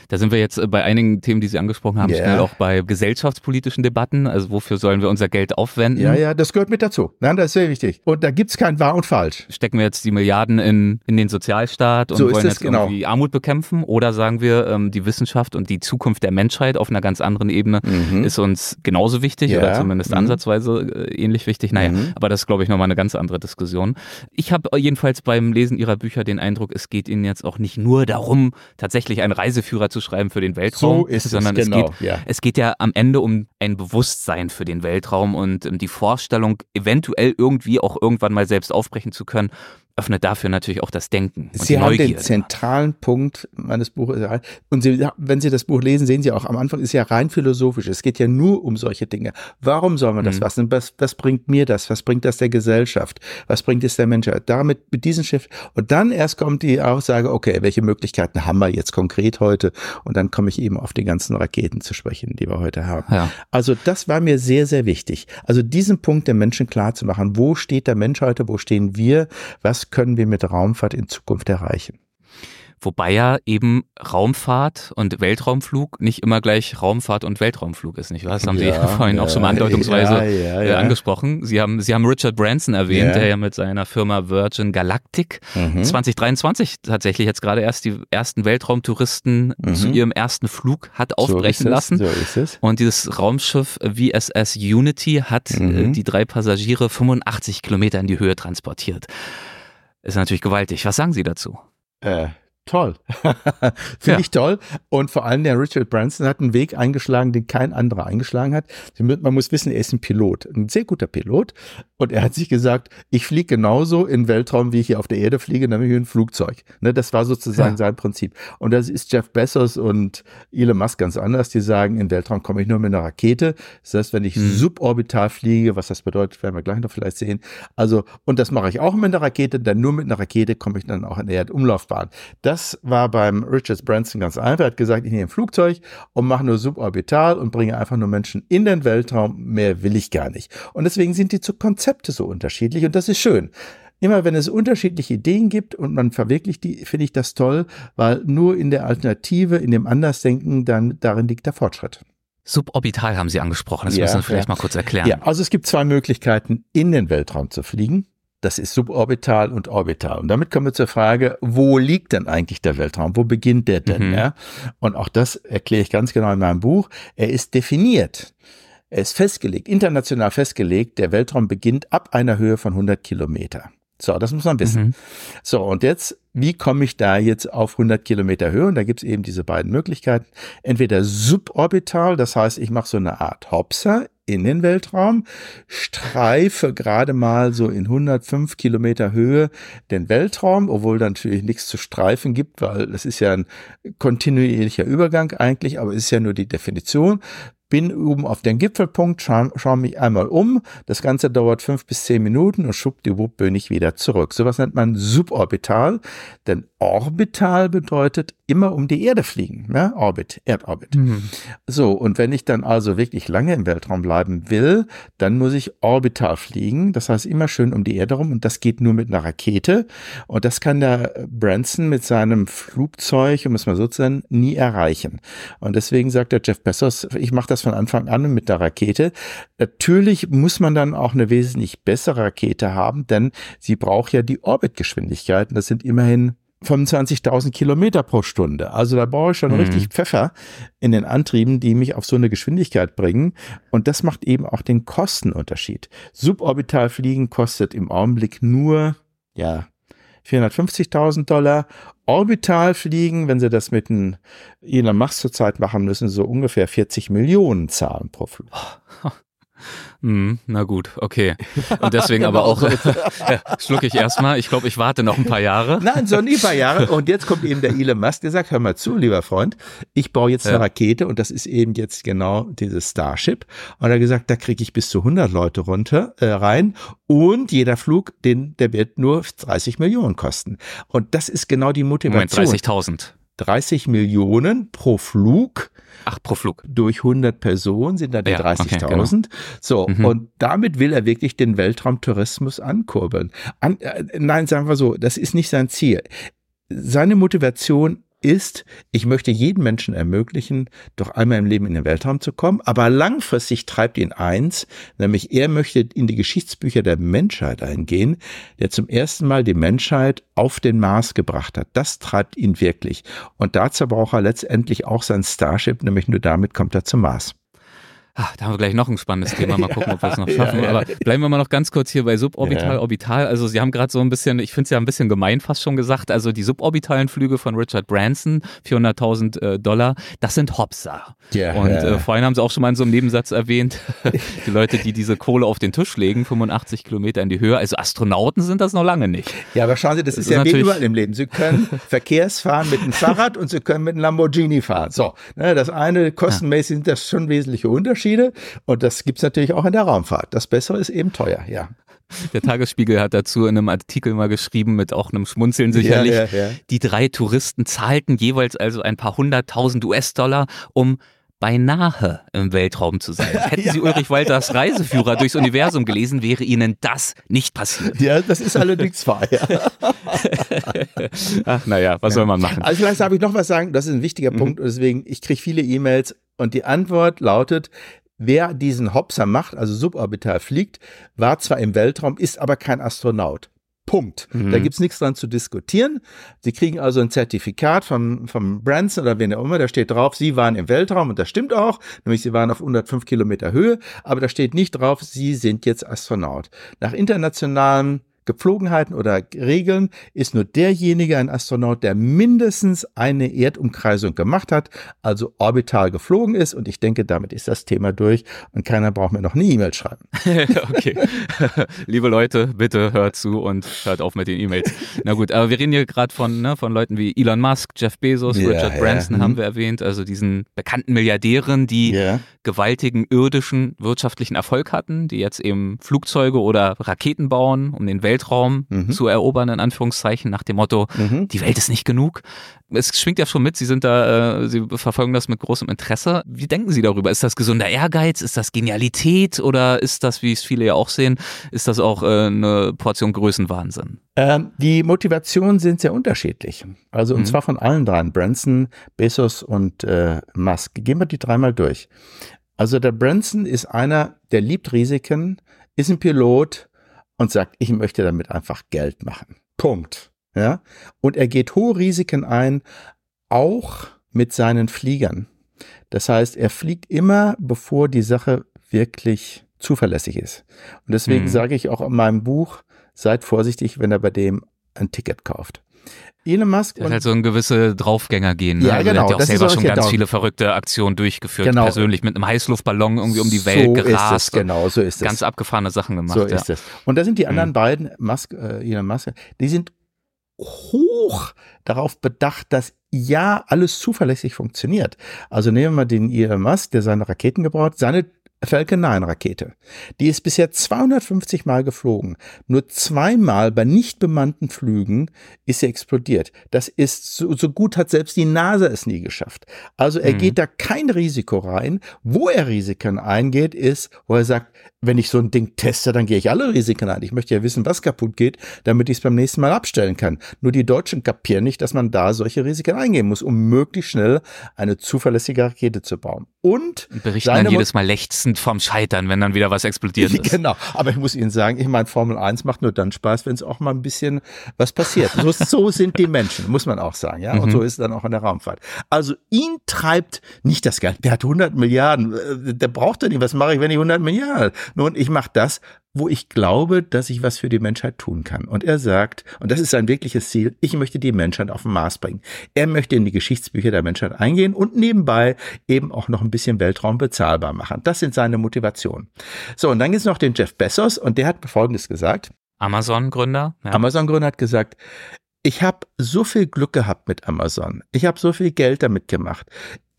Speaker 1: Da sind wir jetzt äh, bei einigen Themen, die Sie angesprochen haben, yeah. schnell auch bei gesellschaftspolitischen Debatten. Also wofür sollen wir unser Geld aufwenden?
Speaker 2: Ja, ja, das gehört mit dazu. Nein, das ist sehr wichtig. Und da gibt's kein Wahr und Falsch.
Speaker 1: Stecken wir jetzt die Milliarden in, in den Sozialstaat und so wollen jetzt genau. irgendwie Armut bekämpfen? Oder sagen wir, ähm, die Wissenschaft und die Zukunft der Menschheit auf einer ganz anderen Ebene mhm. ist uns genauso wichtig ja. oder zumindest mhm. ansatzweise äh, ähnlich wichtig? Naja, mhm. aber das ist, glaube ich, nochmal eine ganz andere Diskussion. Ich habe jedenfalls beim Lesen Ihrer Bücher den Eindruck, es geht Ihnen jetzt auch nicht nur darum, tatsächlich einen Reiseführer zu schreiben für den Weltraum,
Speaker 2: so ist sondern
Speaker 1: es,
Speaker 2: genau,
Speaker 1: es, geht, ja. es geht ja am Ende um ein Bewusstsein für den Weltraum und um die Vorstellung, eventuell irgendwie auch irgendwann mal selbst aufbrechen zu können öffnet dafür natürlich auch das Denken.
Speaker 2: Sie haben Neugierde. den zentralen Punkt meines Buches. Und Sie, wenn Sie das Buch lesen, sehen Sie auch am Anfang ist ja rein philosophisch. Es geht ja nur um solche Dinge. Warum soll man das mhm. was? was? Was bringt mir das? Was bringt das der Gesellschaft? Was bringt es der Menschheit? Damit, mit diesem Schiff. Und dann erst kommt die Aussage, okay, welche Möglichkeiten haben wir jetzt konkret heute? Und dann komme ich eben auf die ganzen Raketen zu sprechen, die wir heute haben. Ja. Also das war mir sehr, sehr wichtig. Also diesen Punkt den Menschen klar zu machen. Wo steht der Mensch heute? Wo stehen wir? Was können wir mit Raumfahrt in Zukunft erreichen.
Speaker 1: Wobei ja eben Raumfahrt und Weltraumflug nicht immer gleich Raumfahrt und Weltraumflug ist, nicht wahr? Das haben ja, Sie vorhin ja, auch schon mal andeutungsweise ja, äh, angesprochen. Sie haben, Sie haben Richard Branson erwähnt, der ja mit seiner Firma Virgin Galactic mhm. 2023 tatsächlich jetzt gerade erst die ersten Weltraumtouristen mhm. zu ihrem ersten Flug hat aufbrechen so lassen.
Speaker 2: So ist es.
Speaker 1: Und dieses Raumschiff VSS Unity hat äh, mhm. die drei Passagiere 85 Kilometer in die Höhe transportiert. Ist natürlich gewaltig. Was sagen Sie dazu?
Speaker 2: Äh, toll. Finde ja. ich toll. Und vor allem der Richard Branson hat einen Weg eingeschlagen, den kein anderer eingeschlagen hat. Man muss wissen, er ist ein Pilot, ein sehr guter Pilot. Und er hat sich gesagt, ich fliege genauso in Weltraum, wie ich hier auf der Erde fliege, nämlich in ein Flugzeug. Ne, das war sozusagen ja. sein Prinzip. Und das ist Jeff Bezos und Elon Musk ganz anders. Die sagen, in Weltraum komme ich nur mit einer Rakete. Das heißt, wenn ich hm. suborbital fliege, was das bedeutet, werden wir gleich noch vielleicht sehen. Also, und das mache ich auch mit einer Rakete, denn nur mit einer Rakete komme ich dann auch in der Erdumlaufbahn. Das war beim Richard Branson ganz einfach. Er hat gesagt, ich nehme ein Flugzeug und mache nur suborbital und bringe einfach nur Menschen in den Weltraum. Mehr will ich gar nicht. Und deswegen sind die Konzepte so unterschiedlich und das ist schön. Immer wenn es unterschiedliche Ideen gibt und man verwirklicht die, finde ich das toll, weil nur in der Alternative, in dem Andersdenken, dann darin liegt der Fortschritt.
Speaker 1: Suborbital haben Sie angesprochen, das ja, müssen wir vielleicht ja. mal kurz erklären.
Speaker 2: Ja, also es gibt zwei Möglichkeiten, in den Weltraum zu fliegen. Das ist suborbital und orbital. Und damit kommen wir zur Frage, wo liegt denn eigentlich der Weltraum? Wo beginnt der denn? Mhm. Ja? Und auch das erkläre ich ganz genau in meinem Buch. Er ist definiert. Er ist festgelegt, international festgelegt, der Weltraum beginnt ab einer Höhe von 100 Kilometer. So, das muss man wissen. Mhm. So, und jetzt, wie komme ich da jetzt auf 100 Kilometer Höhe? Und da gibt's eben diese beiden Möglichkeiten. Entweder suborbital, das heißt, ich mache so eine Art Hopser in den Weltraum, streife gerade mal so in 105 Kilometer Höhe den Weltraum, obwohl da natürlich nichts zu streifen gibt, weil das ist ja ein kontinuierlicher Übergang eigentlich, aber es ist ja nur die Definition bin oben auf den Gipfelpunkt, schaue schau mich einmal um. Das Ganze dauert fünf bis zehn Minuten und schwuppdiwupp bin ich wieder zurück. Sowas nennt man suborbital, denn orbital bedeutet immer um die Erde fliegen, ne? Orbit, Erdorbit. Mhm. So, und wenn ich dann also wirklich lange im Weltraum bleiben will, dann muss ich orbital fliegen. Das heißt immer schön um die Erde rum und das geht nur mit einer Rakete. Und das kann der Branson mit seinem Flugzeug, um es mal so zu nennen, nie erreichen. Und deswegen sagt der Jeff Bezos, ich mache das von Anfang an mit der Rakete. Natürlich muss man dann auch eine wesentlich bessere Rakete haben, denn sie braucht ja die Orbitgeschwindigkeiten. Das sind immerhin 25.000 Kilometer pro Stunde. Also da brauche ich schon mhm. richtig Pfeffer in den Antrieben, die mich auf so eine Geschwindigkeit bringen. Und das macht eben auch den Kostenunterschied. Suborbital fliegen kostet im Augenblick nur, ja, 450.000 Dollar. Orbital fliegen, wenn Sie das mit einem Elon Musk zurzeit machen müssen, so ungefähr 40 Millionen zahlen pro Flug.
Speaker 1: Mm, na gut, okay. Und deswegen aber auch ja, schlucke ich erstmal. Ich glaube, ich warte noch ein paar Jahre.
Speaker 2: Nein, so nie ein paar Jahre. Und jetzt kommt eben der Elon Musk, der sagt, hör mal zu, lieber Freund, ich baue jetzt eine Rakete und das ist eben jetzt genau dieses Starship. Und er hat gesagt, da kriege ich bis zu 100 Leute runter äh, rein und jeder Flug, den, der wird nur 30 Millionen kosten. Und das ist genau die Motivation.
Speaker 1: Moment, 30.000.
Speaker 2: 30 Millionen pro Flug
Speaker 1: Ach, pro Flug.
Speaker 2: Durch 100 Personen sind da die ja, 30.000. Okay, genau. So, mhm. und damit will er wirklich den Weltraumtourismus ankurbeln. An, äh, nein, sagen wir so, das ist nicht sein Ziel. Seine Motivation ist, ich möchte jedem Menschen ermöglichen, doch einmal im Leben in den Weltraum zu kommen, aber langfristig treibt ihn eins, nämlich er möchte in die Geschichtsbücher der Menschheit eingehen, der zum ersten Mal die Menschheit auf den Mars gebracht hat. Das treibt ihn wirklich. Und dazu braucht er letztendlich auch sein Starship, nämlich nur damit kommt er zum Mars.
Speaker 1: Ach, da haben wir gleich noch ein spannendes Thema. Mal gucken, ob wir es noch schaffen. Aber bleiben wir mal noch ganz kurz hier bei suborbital, orbital. Also Sie haben gerade so ein bisschen, ich finde es ja ein bisschen gemein fast schon gesagt, also die suborbitalen Flüge von Richard Branson, 400.000 äh, Dollar, das sind Hopsa. Ja, Und äh, vorhin haben Sie auch schon mal in so einem Nebensatz erwähnt, die Leute, die diese Kohle auf den Tisch legen, 85 Kilometer in die Höhe. Also Astronauten sind das noch lange nicht.
Speaker 2: Ja, aber schauen Sie, das, das ist, ist ja wie überall im Leben. Sie können Verkehrsfahren mit dem Fahrrad und Sie können mit einem Lamborghini fahren. So, ne, das eine kostenmäßig sind das schon wesentliche Unterschiede. Unterschiede. Und das gibt's natürlich auch in der Raumfahrt. Das Bessere ist eben teuer, ja.
Speaker 1: Der Tagesspiegel hat dazu in einem Artikel mal geschrieben, mit auch einem Schmunzeln sicherlich, ja, ja, ja. die drei Touristen zahlten jeweils also ein paar hunderttausend US-Dollar, um beinahe im Weltraum zu sein. Hätten. Sie Ulrich Walters Reiseführer durchs Universum gelesen, wäre Ihnen das nicht passiert.
Speaker 2: Ja, das ist allerdings wahr. Ja.
Speaker 1: Ach, naja, was soll man machen?
Speaker 2: Also vielleicht darf ich noch was sagen, das ist ein wichtiger mhm. Punkt und deswegen, ich kriege viele E-Mails und die Antwort lautet, wer diesen Hopser macht, also suborbital fliegt, war zwar im Weltraum, ist aber kein Astronaut. Punkt. Mhm. Da gibt's nichts dran zu diskutieren. Sie kriegen also ein Zertifikat vom, vom Branson oder wen auch immer, da steht drauf, Sie waren im Weltraum und das stimmt auch, nämlich Sie waren auf 105 Kilometer Höhe, aber da steht nicht drauf, Sie sind jetzt Astronaut. Nach internationalen Gepflogenheiten oder Regeln ist nur derjenige ein Astronaut, der mindestens eine Erdumkreisung gemacht hat, also orbital geflogen ist. Und ich denke, damit ist das Thema durch und keiner braucht mir noch eine E-Mail schreiben.
Speaker 1: okay. Liebe Leute, bitte hört zu und hört auf mit den E-Mails. Na gut, aber wir reden hier gerade von, ne, von Leuten wie Elon Musk, Jeff Bezos, ja, Richard Branson haben mhm. wir erwähnt, also diesen bekannten Milliardären, die ja. gewaltigen irdischen wirtschaftlichen Erfolg hatten, die jetzt eben Flugzeuge oder Raketen bauen, um den Welt Weltraum mhm. zu erobern, in Anführungszeichen, nach dem Motto, mhm. die Welt ist nicht genug. Es schwingt ja schon mit, Sie sind da, äh, Sie verfolgen das mit großem Interesse. Wie denken Sie darüber? Ist das gesunder Ehrgeiz? Ist das Genialität? Oder ist das, wie es viele ja auch sehen, ist das auch äh, eine Portion Größenwahnsinn?
Speaker 2: Ähm, die Motivationen sind sehr unterschiedlich. Also, und mhm. zwar von allen dreien, Branson, Bezos und äh, Musk. Gehen wir die dreimal durch. Also der Branson ist einer, der liebt Risiken, ist ein Pilot, und sagt, ich möchte damit einfach Geld machen. Punkt. Ja. Und er geht hohe Risiken ein, auch mit seinen Fliegern. Das heißt, er fliegt immer, bevor die Sache wirklich zuverlässig ist. Und deswegen mhm. sage ich auch in meinem Buch, seid vorsichtig, wenn er bei dem ein Ticket kauft.
Speaker 1: Elon Musk. Der hat halt so ein gewisse Draufgänger-Gen.
Speaker 2: Ne? Ja,
Speaker 1: also
Speaker 2: genau.
Speaker 1: Der hat ja auch
Speaker 2: das
Speaker 1: selber
Speaker 2: ist
Speaker 1: schon
Speaker 2: genau.
Speaker 1: ganz viele verrückte Aktionen durchgeführt,
Speaker 2: Genau.
Speaker 1: persönlich mit einem Heißluftballon irgendwie um die Welt
Speaker 2: so
Speaker 1: gerast.
Speaker 2: ist es, genau, so ist es.
Speaker 1: Ganz abgefahrene Sachen gemacht.
Speaker 2: So
Speaker 1: ja.
Speaker 2: ist es. Und da sind die anderen
Speaker 1: Mhm.
Speaker 2: beiden, Musk, äh, Elon Musk, die sind hoch darauf bedacht, dass ja alles zuverlässig funktioniert. Also nehmen wir mal den Elon Musk, der seine Raketen gebaut hat, seine Falcon 9 Rakete. Die ist bisher 250 Mal geflogen. Nur zweimal bei nicht bemannten Flügen ist sie explodiert. Das ist so, so gut hat selbst die NASA es nie geschafft. Also er
Speaker 1: Mhm.
Speaker 2: geht da kein Risiko rein. Wo er Risiken eingeht, ist, wo er sagt, wenn ich so ein Ding teste, dann gehe ich alle Risiken ein. Ich möchte ja wissen, was kaputt geht, damit ich es beim nächsten Mal abstellen kann. Nur die Deutschen kapieren nicht, dass man da solche Risiken eingehen muss, um möglichst schnell eine zuverlässige Rakete zu bauen. Und
Speaker 1: Berichten dann jedes Mal lechzend vom Scheitern, wenn dann wieder was explodiert ist.
Speaker 2: Genau, aber ich muss Ihnen sagen, ich meine, Formel 1 macht nur dann Spaß, wenn es auch mal ein bisschen was passiert. So, so sind die Menschen, muss man auch sagen, ja. Und
Speaker 1: Mhm.
Speaker 2: so ist es dann auch in der Raumfahrt. Also ihn treibt nicht das Geld. Der hat 100 Milliarden, äh, der braucht er nicht. Was mache ich, wenn ich 100 Milliarden? Nun, ich mache das, wo ich glaube, dass ich was für die Menschheit tun kann. Und er sagt, und das ist sein wirkliches Ziel, ich möchte die Menschheit auf den Mars bringen. Er möchte in die Geschichtsbücher der Menschheit eingehen und nebenbei eben auch noch ein bisschen Weltraum bezahlbar machen. Das sind seine Motivationen. So, und dann gibt es noch den Jeff Bezos und der hat Folgendes gesagt.
Speaker 1: Amazon-Gründer. Ja.
Speaker 2: Amazon-Gründer hat gesagt, ich habe so viel Glück gehabt mit Amazon. Ich habe so viel Geld damit gemacht.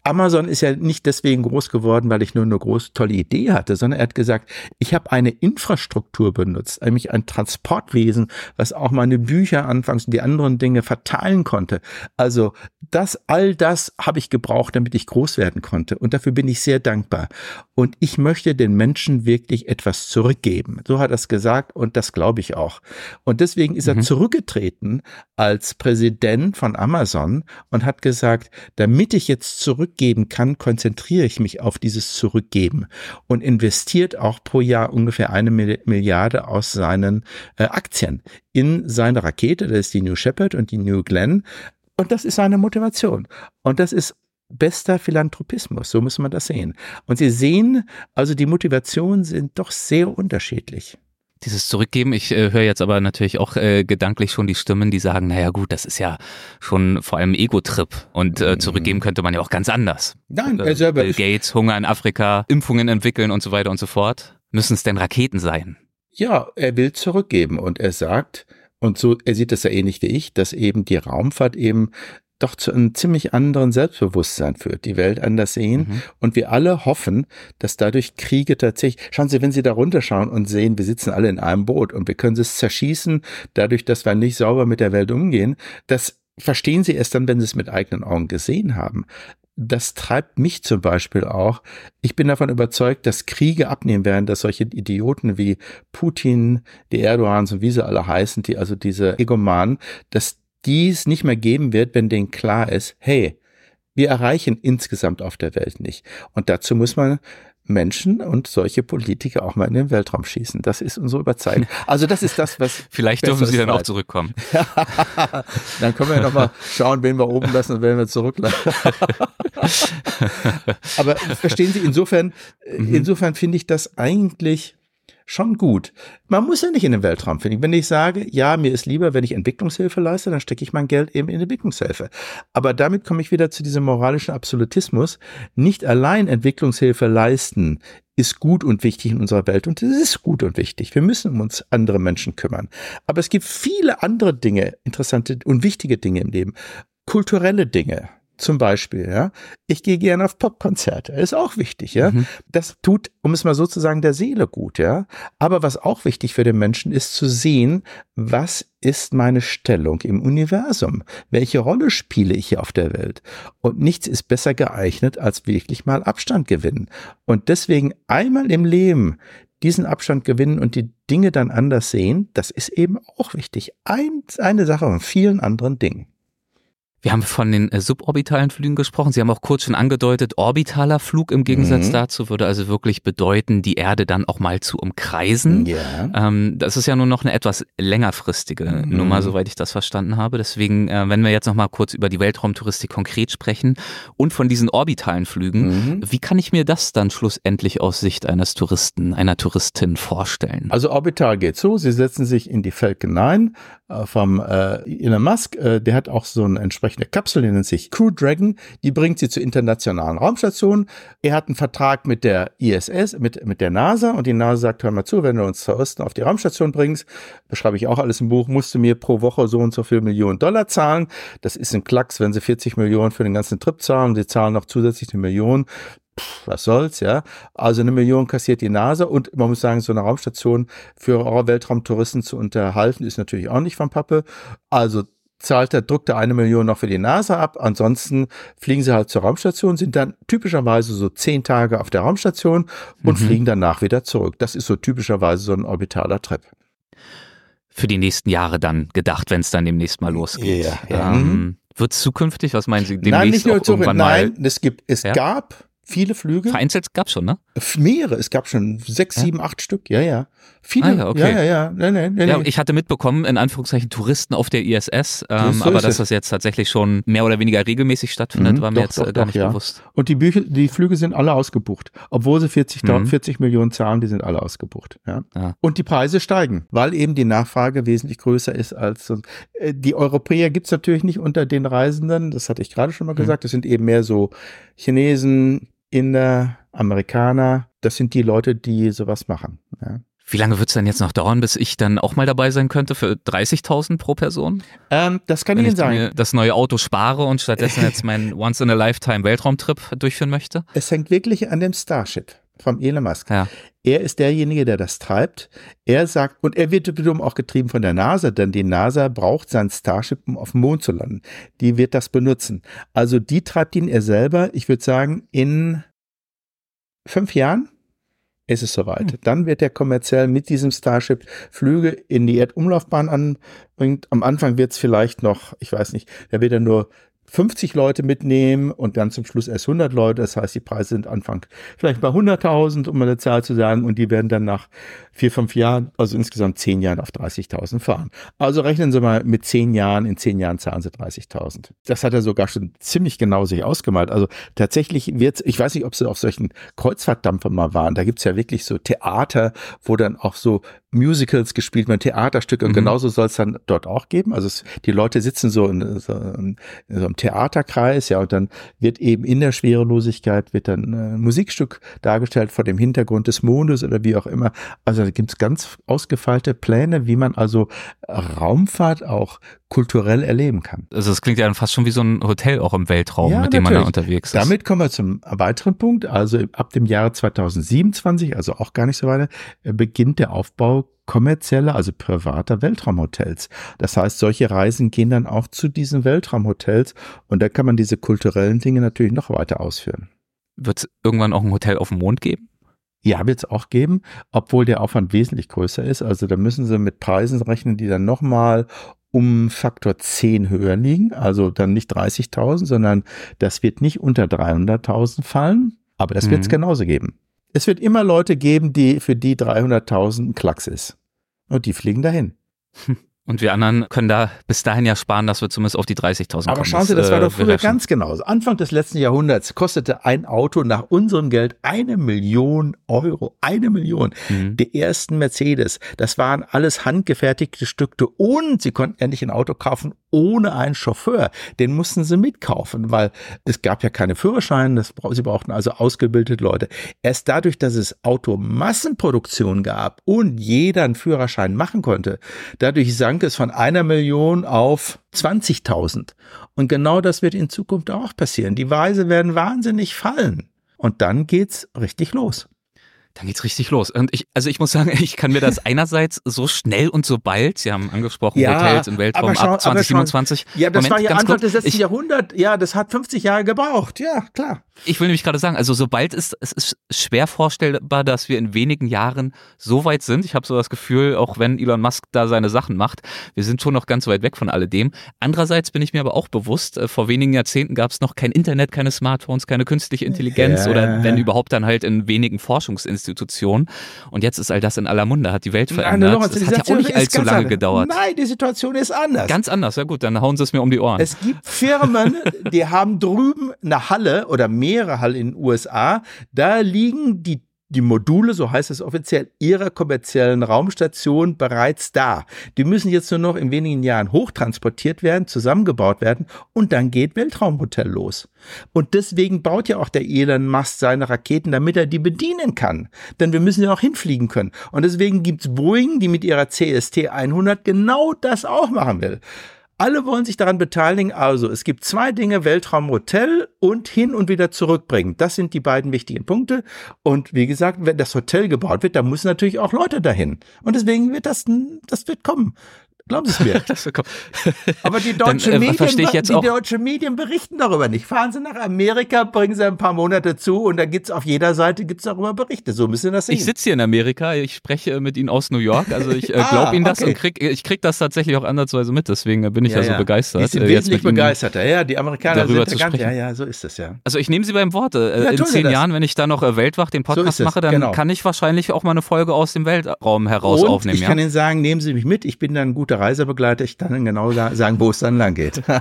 Speaker 2: Amazon ist ja nicht deswegen groß geworden, weil ich nur eine große tolle Idee hatte, sondern er hat gesagt, ich habe eine Infrastruktur benutzt, nämlich ein Transportwesen, was auch meine Bücher anfangs und die anderen Dinge verteilen konnte. Also das, all das habe ich gebraucht, damit ich groß werden konnte. Und dafür bin ich sehr dankbar. Und ich möchte den Menschen wirklich etwas zurückgeben. So hat er es gesagt und das glaube ich auch. Und deswegen ist er
Speaker 1: Mhm.
Speaker 2: zurückgetreten als Präsident von Amazon und hat gesagt, damit ich jetzt zurückgeben kann, konzentriere ich mich auf dieses Zurückgeben und investiert auch pro Jahr ungefähr eine Milli- Milliarde aus seinen äh, Aktien in seine Rakete. Das ist die New Shepard und die New Glenn. Und das ist seine Motivation. Und das ist bester Philanthropismus, so muss man das sehen. Und Sie sehen, also die Motivationen sind doch sehr unterschiedlich.
Speaker 1: Dieses Zurückgeben, ich äh, höre jetzt aber natürlich auch äh, gedanklich schon die Stimmen, die sagen, naja gut, das ist ja schon vor allem Ego-Trip und äh, zurückgeben könnte man ja auch ganz anders.
Speaker 2: Nein,
Speaker 1: Äh,
Speaker 2: er selber
Speaker 1: Bill Gates, Hunger in Afrika, Impfungen entwickeln und so weiter und so fort. Müssen es denn Raketen sein?
Speaker 2: Ja, er will zurückgeben und er sagt, und so, er sieht das ja ähnlich wie ich, dass eben die Raumfahrt eben doch zu einem ziemlich anderen Selbstbewusstsein führt, die Welt anders sehen.
Speaker 1: Mhm.
Speaker 2: Und wir alle hoffen, dass dadurch Kriege tatsächlich, schauen Sie, wenn Sie da runterschauen und sehen, wir sitzen alle in einem Boot und wir können es zerschießen, dadurch, dass wir nicht sauber mit der Welt umgehen, das verstehen Sie erst dann, wenn Sie es mit eigenen Augen gesehen haben. Das treibt mich zum Beispiel auch. Ich bin davon überzeugt, dass Kriege abnehmen werden, dass solche Idioten wie Putin, die Erdogans und wie sie alle heißen, die also diese Egomanen, dass dies nicht mehr geben wird, wenn denen klar ist, hey, wir erreichen insgesamt auf der Welt nicht. Und dazu muss man Menschen und solche Politiker auch mal in den Weltraum schießen. Das ist unsere Überzeugung. Also das ist das, was
Speaker 1: Vielleicht dürfen sie dann auch zurückkommen.
Speaker 2: Dann können wir noch mal schauen, wen wir oben lassen und wen wir zurücklassen. Aber verstehen Sie, insofern, äh,
Speaker 1: Mhm.
Speaker 2: insofern finde ich das eigentlich schon gut. Man muss ja nicht in den Weltraum finden. Wenn ich sage, ja, mir ist lieber, wenn ich Entwicklungshilfe leiste, dann stecke ich mein Geld eben in Entwicklungshilfe. Aber damit komme ich wieder zu diesem moralischen Absolutismus. Nicht allein Entwicklungshilfe leisten ist gut und wichtig in unserer Welt und es ist gut und wichtig. Wir müssen um uns andere Menschen kümmern. Aber es gibt viele andere Dinge, interessante und wichtige Dinge im Leben. Kulturelle Dinge. Zum Beispiel, ja. Ich gehe gerne auf Popkonzerte. Ist auch wichtig, ja.
Speaker 1: Mhm.
Speaker 2: Das tut, um es mal so zu sagen, der Seele gut, ja. Aber was auch wichtig für den Menschen ist zu sehen, was ist meine Stellung im Universum? Welche Rolle spiele ich hier auf der Welt? Und nichts ist besser geeignet, als wirklich mal Abstand gewinnen. Und deswegen einmal im Leben diesen Abstand gewinnen und die Dinge dann anders sehen, das ist eben auch wichtig. Ein, eine Sache von vielen anderen Dingen.
Speaker 1: Wir haben von den äh, suborbitalen Flügen gesprochen. Sie haben auch kurz schon angedeutet, orbitaler Flug im Gegensatz mhm. dazu würde also wirklich bedeuten, die Erde dann auch mal zu umkreisen. Ja. Ähm, das ist ja nur noch eine etwas längerfristige mhm. Nummer, soweit ich das verstanden habe. Deswegen, äh, wenn wir jetzt noch mal kurz über die Weltraumtouristik konkret sprechen und von diesen orbitalen Flügen, mhm. wie kann ich mir das dann schlussendlich aus Sicht eines Touristen, einer Touristin vorstellen?
Speaker 2: Also orbital geht so, Sie setzen sich in die Falcon 9 äh, vom äh, Elon Musk, äh, der hat auch so ein entsprechendes entsprechende Kapsel, die nennt sich Crew Dragon, die bringt sie zur internationalen Raumstation. Er hat einen Vertrag mit der ISS, mit, mit der NASA und die NASA sagt, hör mal zu, wenn du uns zur Osten auf die Raumstation bringst, beschreibe ich auch alles im Buch, musst du mir pro Woche so und so viel Millionen Dollar zahlen. Das ist ein Klacks, wenn sie 40 Millionen für den ganzen Trip zahlen, sie zahlen noch zusätzlich eine Million was soll's, ja. Also eine Million kassiert die NASA und man muss sagen, so eine Raumstation für eure Weltraumtouristen zu unterhalten, ist natürlich auch nicht von Pappe. Also zahlt er, druckt er eine Million noch für die NASA ab. Ansonsten fliegen sie halt zur Raumstation, sind dann typischerweise so zehn Tage auf der Raumstation und mhm. fliegen danach wieder zurück. Das ist so typischerweise so ein orbitaler Trip.
Speaker 1: Für die nächsten Jahre dann gedacht, wenn es dann demnächst mal losgeht. Ja, ja. Ähm, mhm. Wird es zukünftig, was meinen Sie, demnächst
Speaker 2: Nein, nicht nur zukünftig, nein, es gibt, es ja? gab viele Flüge.
Speaker 1: Vereinzelt gab schon, ne?
Speaker 2: Mehrere, es gab schon sechs, sieben, acht Stück, ja, ja. Viele,
Speaker 1: ah, ja, okay. ja, ja, ja. Nee, nee, nee, ja ich hatte mitbekommen, in Anführungszeichen Touristen auf der ISS, ähm, so aber dass das jetzt tatsächlich schon mehr oder weniger regelmäßig stattfindet, mhm, war mir doch, jetzt doch, äh, gar doch, nicht ja. bewusst.
Speaker 2: Und die Bücher, die Flüge sind alle ausgebucht. Obwohl sie 40, mhm. 40 Millionen zahlen, die sind alle ausgebucht. Ja. ja. Und die Preise steigen, weil eben die Nachfrage wesentlich größer ist als äh, die Europäer gibt's natürlich nicht unter den Reisenden, das hatte ich gerade schon mal mhm. gesagt. Das sind eben mehr so Chinesen, Inder, Amerikaner, das sind die Leute, die sowas machen. Ja.
Speaker 1: Wie lange wird es denn jetzt noch dauern, bis ich dann auch mal dabei sein könnte für 30.000 pro Person?
Speaker 2: Ähm, das kann Wenn ich Ihnen sagen.
Speaker 1: Das neue Auto spare und stattdessen jetzt meinen Once-in-a-Lifetime-Weltraumtrip durchführen möchte?
Speaker 2: Es hängt wirklich an dem Starship vom Elon Musk. Ja. Er ist derjenige, der das treibt. Er sagt, und er wird wiederum auch getrieben von der NASA, denn die NASA braucht sein Starship, um auf dem Mond zu landen. Die wird das benutzen. Also die treibt ihn er selber, ich würde sagen, in fünf Jahren ist es soweit. Hm. Dann wird er kommerziell mit diesem Starship Flüge in die Erdumlaufbahn anbringen. Am Anfang wird es vielleicht noch, ich weiß nicht, da wird er nur 50 Leute mitnehmen und dann zum Schluss erst 100 Leute. Das heißt, die Preise sind Anfang vielleicht bei 100.000, um eine Zahl zu sagen, und die werden dann nach vier, fünf Jahren, also insgesamt zehn Jahren auf 30.000 fahren. Also rechnen Sie mal mit zehn Jahren, in zehn Jahren zahlen Sie 30.000. Das hat er sogar schon ziemlich genau sich ausgemalt. Also tatsächlich wird ich weiß nicht, ob Sie auf solchen Kreuzfahrtdampfern mal waren, da gibt's ja wirklich so Theater, wo dann auch so Musicals gespielt werden, Theaterstücke und mhm. genauso soll es dann dort auch geben. Also es, die Leute sitzen so in, so in, so einem Theaterkreis, ja, und dann wird eben in der Schwerelosigkeit wird dann ein äh, Musikstück dargestellt vor dem Hintergrund des Mondes oder wie auch immer. Also da gibt es ganz ausgefeilte Pläne, wie man also Raumfahrt auch kulturell erleben kann.
Speaker 1: Also es klingt ja fast schon wie so ein Hotel auch im Weltraum, ja, mit dem natürlich. man da unterwegs ist.
Speaker 2: Damit kommen wir zum weiteren Punkt. Also ab dem Jahre 2027, also auch gar nicht so weiter, äh, beginnt der Aufbau kommerzieller, also privater Weltraumhotels. Das heißt, solche Reisen gehen dann auch zu diesen Weltraumhotels und da kann man diese kulturellen Dinge natürlich noch weiter ausführen.
Speaker 1: Wird es irgendwann auch ein Hotel auf dem Mond geben?
Speaker 2: Ja, wird es auch geben, obwohl der Aufwand wesentlich größer ist. Also da müssen Sie mit Preisen rechnen, die dann nochmal um Faktor 10 höher liegen. Also dann nicht 30.000, sondern das wird nicht unter 300.000 fallen. Aber das mhm. wird es genauso geben. Es wird immer Leute geben, die für die 300.000 ein Klacks ist. Und die fliegen dahin.
Speaker 1: Und wir anderen können da bis dahin ja sparen, dass wir zumindest auf die 30.000 kommen.
Speaker 2: Aber schauen Sie, das, war doch äh, früher ganz genauso. Anfang des letzten Jahrhunderts kostete ein Auto nach unserem Geld eine Million Euro. Eine Million. Mhm. Die ersten Mercedes, das waren alles handgefertigte Stücke und Sie konnten nicht ein Auto kaufen ohne einen Chauffeur. Den mussten Sie mitkaufen, weil es gab ja keine Führerscheine. Das, Sie brauchten also ausgebildete Leute. Erst dadurch, dass es Automassenproduktion gab und jeder einen Führerschein machen konnte, dadurch sank es von einer Million auf 20.000. Und genau das wird in Zukunft auch passieren. Die Weise werden wahnsinnig fallen. Und dann geht's richtig los.
Speaker 1: Dann geht's richtig los. Und ich, also ich muss sagen, ich kann mir das einerseits so schnell und so bald, Sie haben angesprochen,
Speaker 2: Ja,
Speaker 1: Hotels im Weltraum
Speaker 2: schau-
Speaker 1: ab 2027.
Speaker 2: Ja, das
Speaker 1: Moment,
Speaker 2: war ja Anfang
Speaker 1: kurz.
Speaker 2: des letzten
Speaker 1: ich,
Speaker 2: Jahrhunderts. Ja, das hat 50 Jahre gebraucht. Ja, klar.
Speaker 1: ich will nämlich gerade sagen, also sobald ist, es ist schwer vorstellbar, dass wir in wenigen Jahren so weit sind. Ich habe so das Gefühl, auch wenn Elon Musk da seine Sachen macht, wir sind schon noch ganz weit weg von alledem. Andererseits bin ich mir aber auch bewusst, äh, vor wenigen Jahrzehnten gab es noch kein Internet, keine Smartphones, keine künstliche Intelligenz
Speaker 2: Ja.
Speaker 1: oder wenn überhaupt dann halt in wenigen Forschungsinstitutionen. Und jetzt ist all das in aller Munde, hat die Welt verändert.
Speaker 2: Lorenz,
Speaker 1: das
Speaker 2: die
Speaker 1: hat ja auch nicht allzu lange
Speaker 2: anders.
Speaker 1: gedauert.
Speaker 2: Nein, die Situation ist anders.
Speaker 1: Ganz anders, ja gut, dann hauen sie es mir um die Ohren.
Speaker 2: Es gibt Firmen, die haben drüben eine Halle oder mehrere Hallen in den USA. Da liegen die die Module, so heißt es offiziell, ihrer kommerziellen Raumstation bereits da. Die müssen jetzt nur noch in wenigen Jahren hochtransportiert werden, zusammengebaut werden und dann geht Weltraumhotel los. Und deswegen baut ja auch der Elon Musk seine Raketen, damit er die bedienen kann. Denn wir müssen ja auch hinfliegen können. Und deswegen gibt's Boeing, die mit ihrer CST 100 genau das auch machen will. Alle wollen sich daran beteiligen. Also es gibt zwei Dinge, Weltraumhotel und hin und wieder zurückbringen. Das sind die beiden wichtigen Punkte. Und wie gesagt, wenn das Hotel gebaut wird, dann müssen natürlich auch Leute dahin. Und deswegen wird das, das wird kommen. Glauben Sie es mir.
Speaker 1: Das-.
Speaker 2: Aber die
Speaker 1: Dann,
Speaker 2: deutschen,
Speaker 1: äh,
Speaker 2: Medien, die deutschen Medien berichten darüber nicht. Fahren Sie nach Amerika, bringen Sie ein paar Monate zu und da gibt's auf jeder Seite gibt's darüber Berichte. So müssen Sie das sehen.
Speaker 1: Ich sitze hier in Amerika, ich spreche mit Ihnen aus New York, also ich äh,
Speaker 2: Ah,
Speaker 1: glaube Ihnen das
Speaker 2: okay.
Speaker 1: und krieg, ich krieg das tatsächlich auch ansatzweise mit, deswegen äh, bin ich ja, so begeistert.
Speaker 2: Die sind
Speaker 1: äh, jetzt
Speaker 2: wesentlich begeisterter. Ja, die Amerikaner
Speaker 1: darüber
Speaker 2: sind
Speaker 1: zu
Speaker 2: da ganz, ja,
Speaker 1: sprechen.
Speaker 2: ja, so ist es ja.
Speaker 1: Also ich nehme Sie beim Wort. Äh,
Speaker 2: Ja,
Speaker 1: in zehn
Speaker 2: das.
Speaker 1: Jahren, wenn ich dann noch äh, Weltwach den Podcast
Speaker 2: es,
Speaker 1: mache, dann
Speaker 2: genau.
Speaker 1: kann ich wahrscheinlich auch mal eine Folge aus dem Weltraum heraus
Speaker 2: und
Speaker 1: aufnehmen.
Speaker 2: ich
Speaker 1: Ja?
Speaker 2: kann Ihnen sagen, nehmen Sie mich mit. Ich bin dann ein guter Reisebegleiter. Ich kann Ihnen genau sa- sagen, wo es dann lang geht.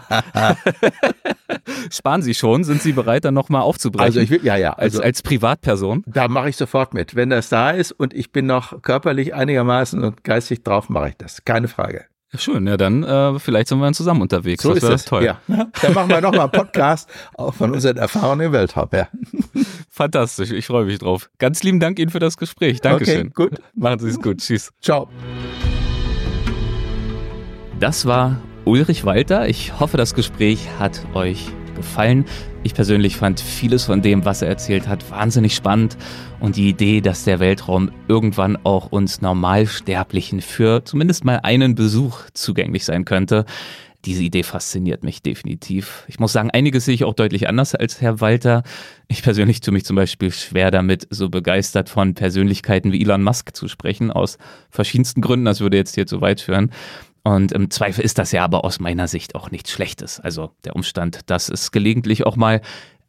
Speaker 1: Sparen Sie schon, sind Sie bereit, dann nochmal aufzubrechen?
Speaker 2: Also ich will, ja, ja.
Speaker 1: als,
Speaker 2: Also
Speaker 1: als Privatperson?
Speaker 2: da mache ich sofort mit. Wenn das da ist und ich bin noch körperlich einigermaßen und geistig drauf, mache ich das. Keine Frage.
Speaker 1: Ja, schön, ja dann äh, vielleicht sind wir dann zusammen unterwegs.
Speaker 2: So
Speaker 1: das
Speaker 2: ist es.
Speaker 1: toll.
Speaker 2: Ja. Dann machen wir nochmal einen Podcast auch von unseren Erfahrungen im Weltraum. Ja.
Speaker 1: Fantastisch, ich freue mich drauf. Ganz lieben Dank Ihnen für das Gespräch. Dankeschön.
Speaker 2: Okay, gut.
Speaker 1: Machen Sie es gut. Tschüss.
Speaker 2: Ciao.
Speaker 1: Das war Ulrich Walter. Ich hoffe, das Gespräch hat euch gefallen. Ich persönlich fand vieles von dem, was er erzählt hat, wahnsinnig spannend und die Idee, dass der Weltraum irgendwann auch uns Normalsterblichen für zumindest mal einen Besuch zugänglich sein könnte. Diese Idee fasziniert mich definitiv. Ich muss sagen, einiges sehe ich auch deutlich anders als Herr Walter. Ich persönlich tue mich zum Beispiel schwer damit, so begeistert von Persönlichkeiten wie Elon Musk zu sprechen, aus verschiedensten Gründen. Das würde jetzt hier zu weit führen. Und im Zweifel ist das ja aber aus meiner Sicht auch nichts Schlechtes. Also der Umstand, dass es gelegentlich auch mal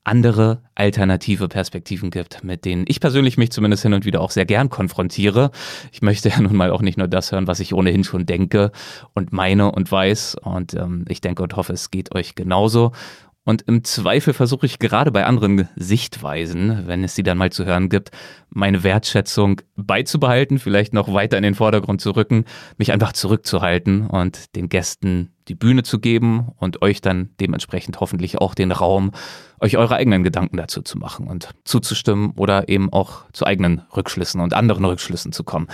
Speaker 1: andere alternative Perspektiven gibt, mit denen ich persönlich mich zumindest hin und wieder auch sehr gern konfrontiere. Ich möchte ja nun mal auch nicht nur das hören, was ich ohnehin schon denke und meine und weiß. Und ähm, ich denke und hoffe, es geht euch genauso. Und im Zweifel versuche ich gerade bei anderen Sichtweisen, wenn es sie dann mal zu hören gibt, meine Wertschätzung beizubehalten, vielleicht noch weiter in den Vordergrund zu rücken, mich einfach zurückzuhalten und den Gästen die Bühne zu geben und euch dann dementsprechend hoffentlich auch den Raum, euch eure eigenen Gedanken dazu zu machen und zuzustimmen oder eben auch zu eigenen Rückschlüssen und anderen Rückschlüssen zu kommen.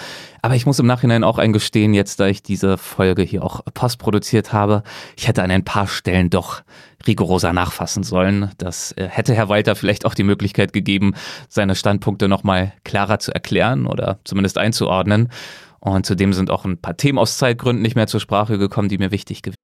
Speaker 1: Aber ich muss im Nachhinein auch eingestehen, jetzt da ich diese Folge hier auch postproduziert habe, ich hätte an ein paar Stellen doch rigoroser nachfassen sollen. Das äh, hätte Herr Walter vielleicht auch die Möglichkeit gegeben, seine Standpunkte nochmal klarer zu erklären oder zumindest einzuordnen. Und zudem sind auch ein paar Themen aus Zeitgründen nicht mehr zur Sprache gekommen, die mir wichtig gewesen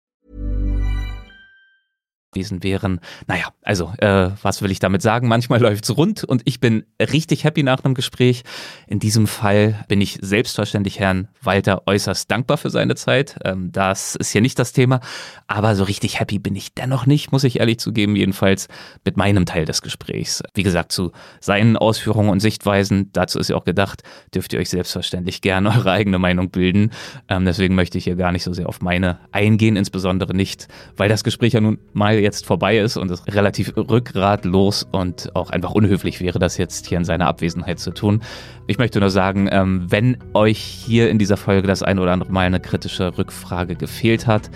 Speaker 1: Gewesen wären. Naja, also, äh, was will ich damit sagen? Manchmal läuft's rund und ich bin richtig happy nach einem Gespräch. In diesem Fall bin ich selbstverständlich Herrn Walter äußerst dankbar für seine Zeit. Ähm, das ist hier nicht das Thema, aber so richtig happy bin ich dennoch nicht, muss ich ehrlich zugeben, jedenfalls mit meinem Teil des Gesprächs. Wie gesagt, zu seinen Ausführungen und Sichtweisen, dazu ist ja auch gedacht, dürft ihr euch selbstverständlich gerne eure eigene Meinung bilden. Ähm, deswegen möchte ich hier gar nicht so sehr auf meine eingehen, insbesondere nicht, weil das Gespräch ja nun mal jetzt vorbei ist und es relativ rückgratlos und auch einfach unhöflich wäre, das jetzt hier in seiner Abwesenheit zu tun. Ich möchte nur sagen, ähm, wenn euch hier in dieser Folge das ein oder andere Mal eine kritische Rückfrage gefehlt hat,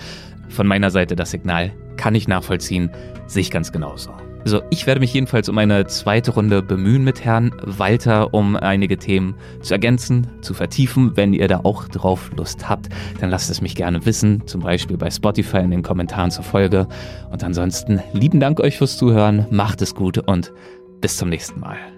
Speaker 1: von meiner Seite das Signal kann ich nachvollziehen, sehe ich ganz genauso. So, ich werde mich jedenfalls um eine zweite Runde bemühen mit Herrn Walter, um einige Themen zu ergänzen, zu vertiefen. Wenn ihr da auch drauf Lust habt, dann lasst es mich gerne wissen, zum Beispiel bei Spotify in den Kommentaren zur Folge. Und ansonsten lieben Dank euch fürs Zuhören, macht es gut und bis zum nächsten Mal.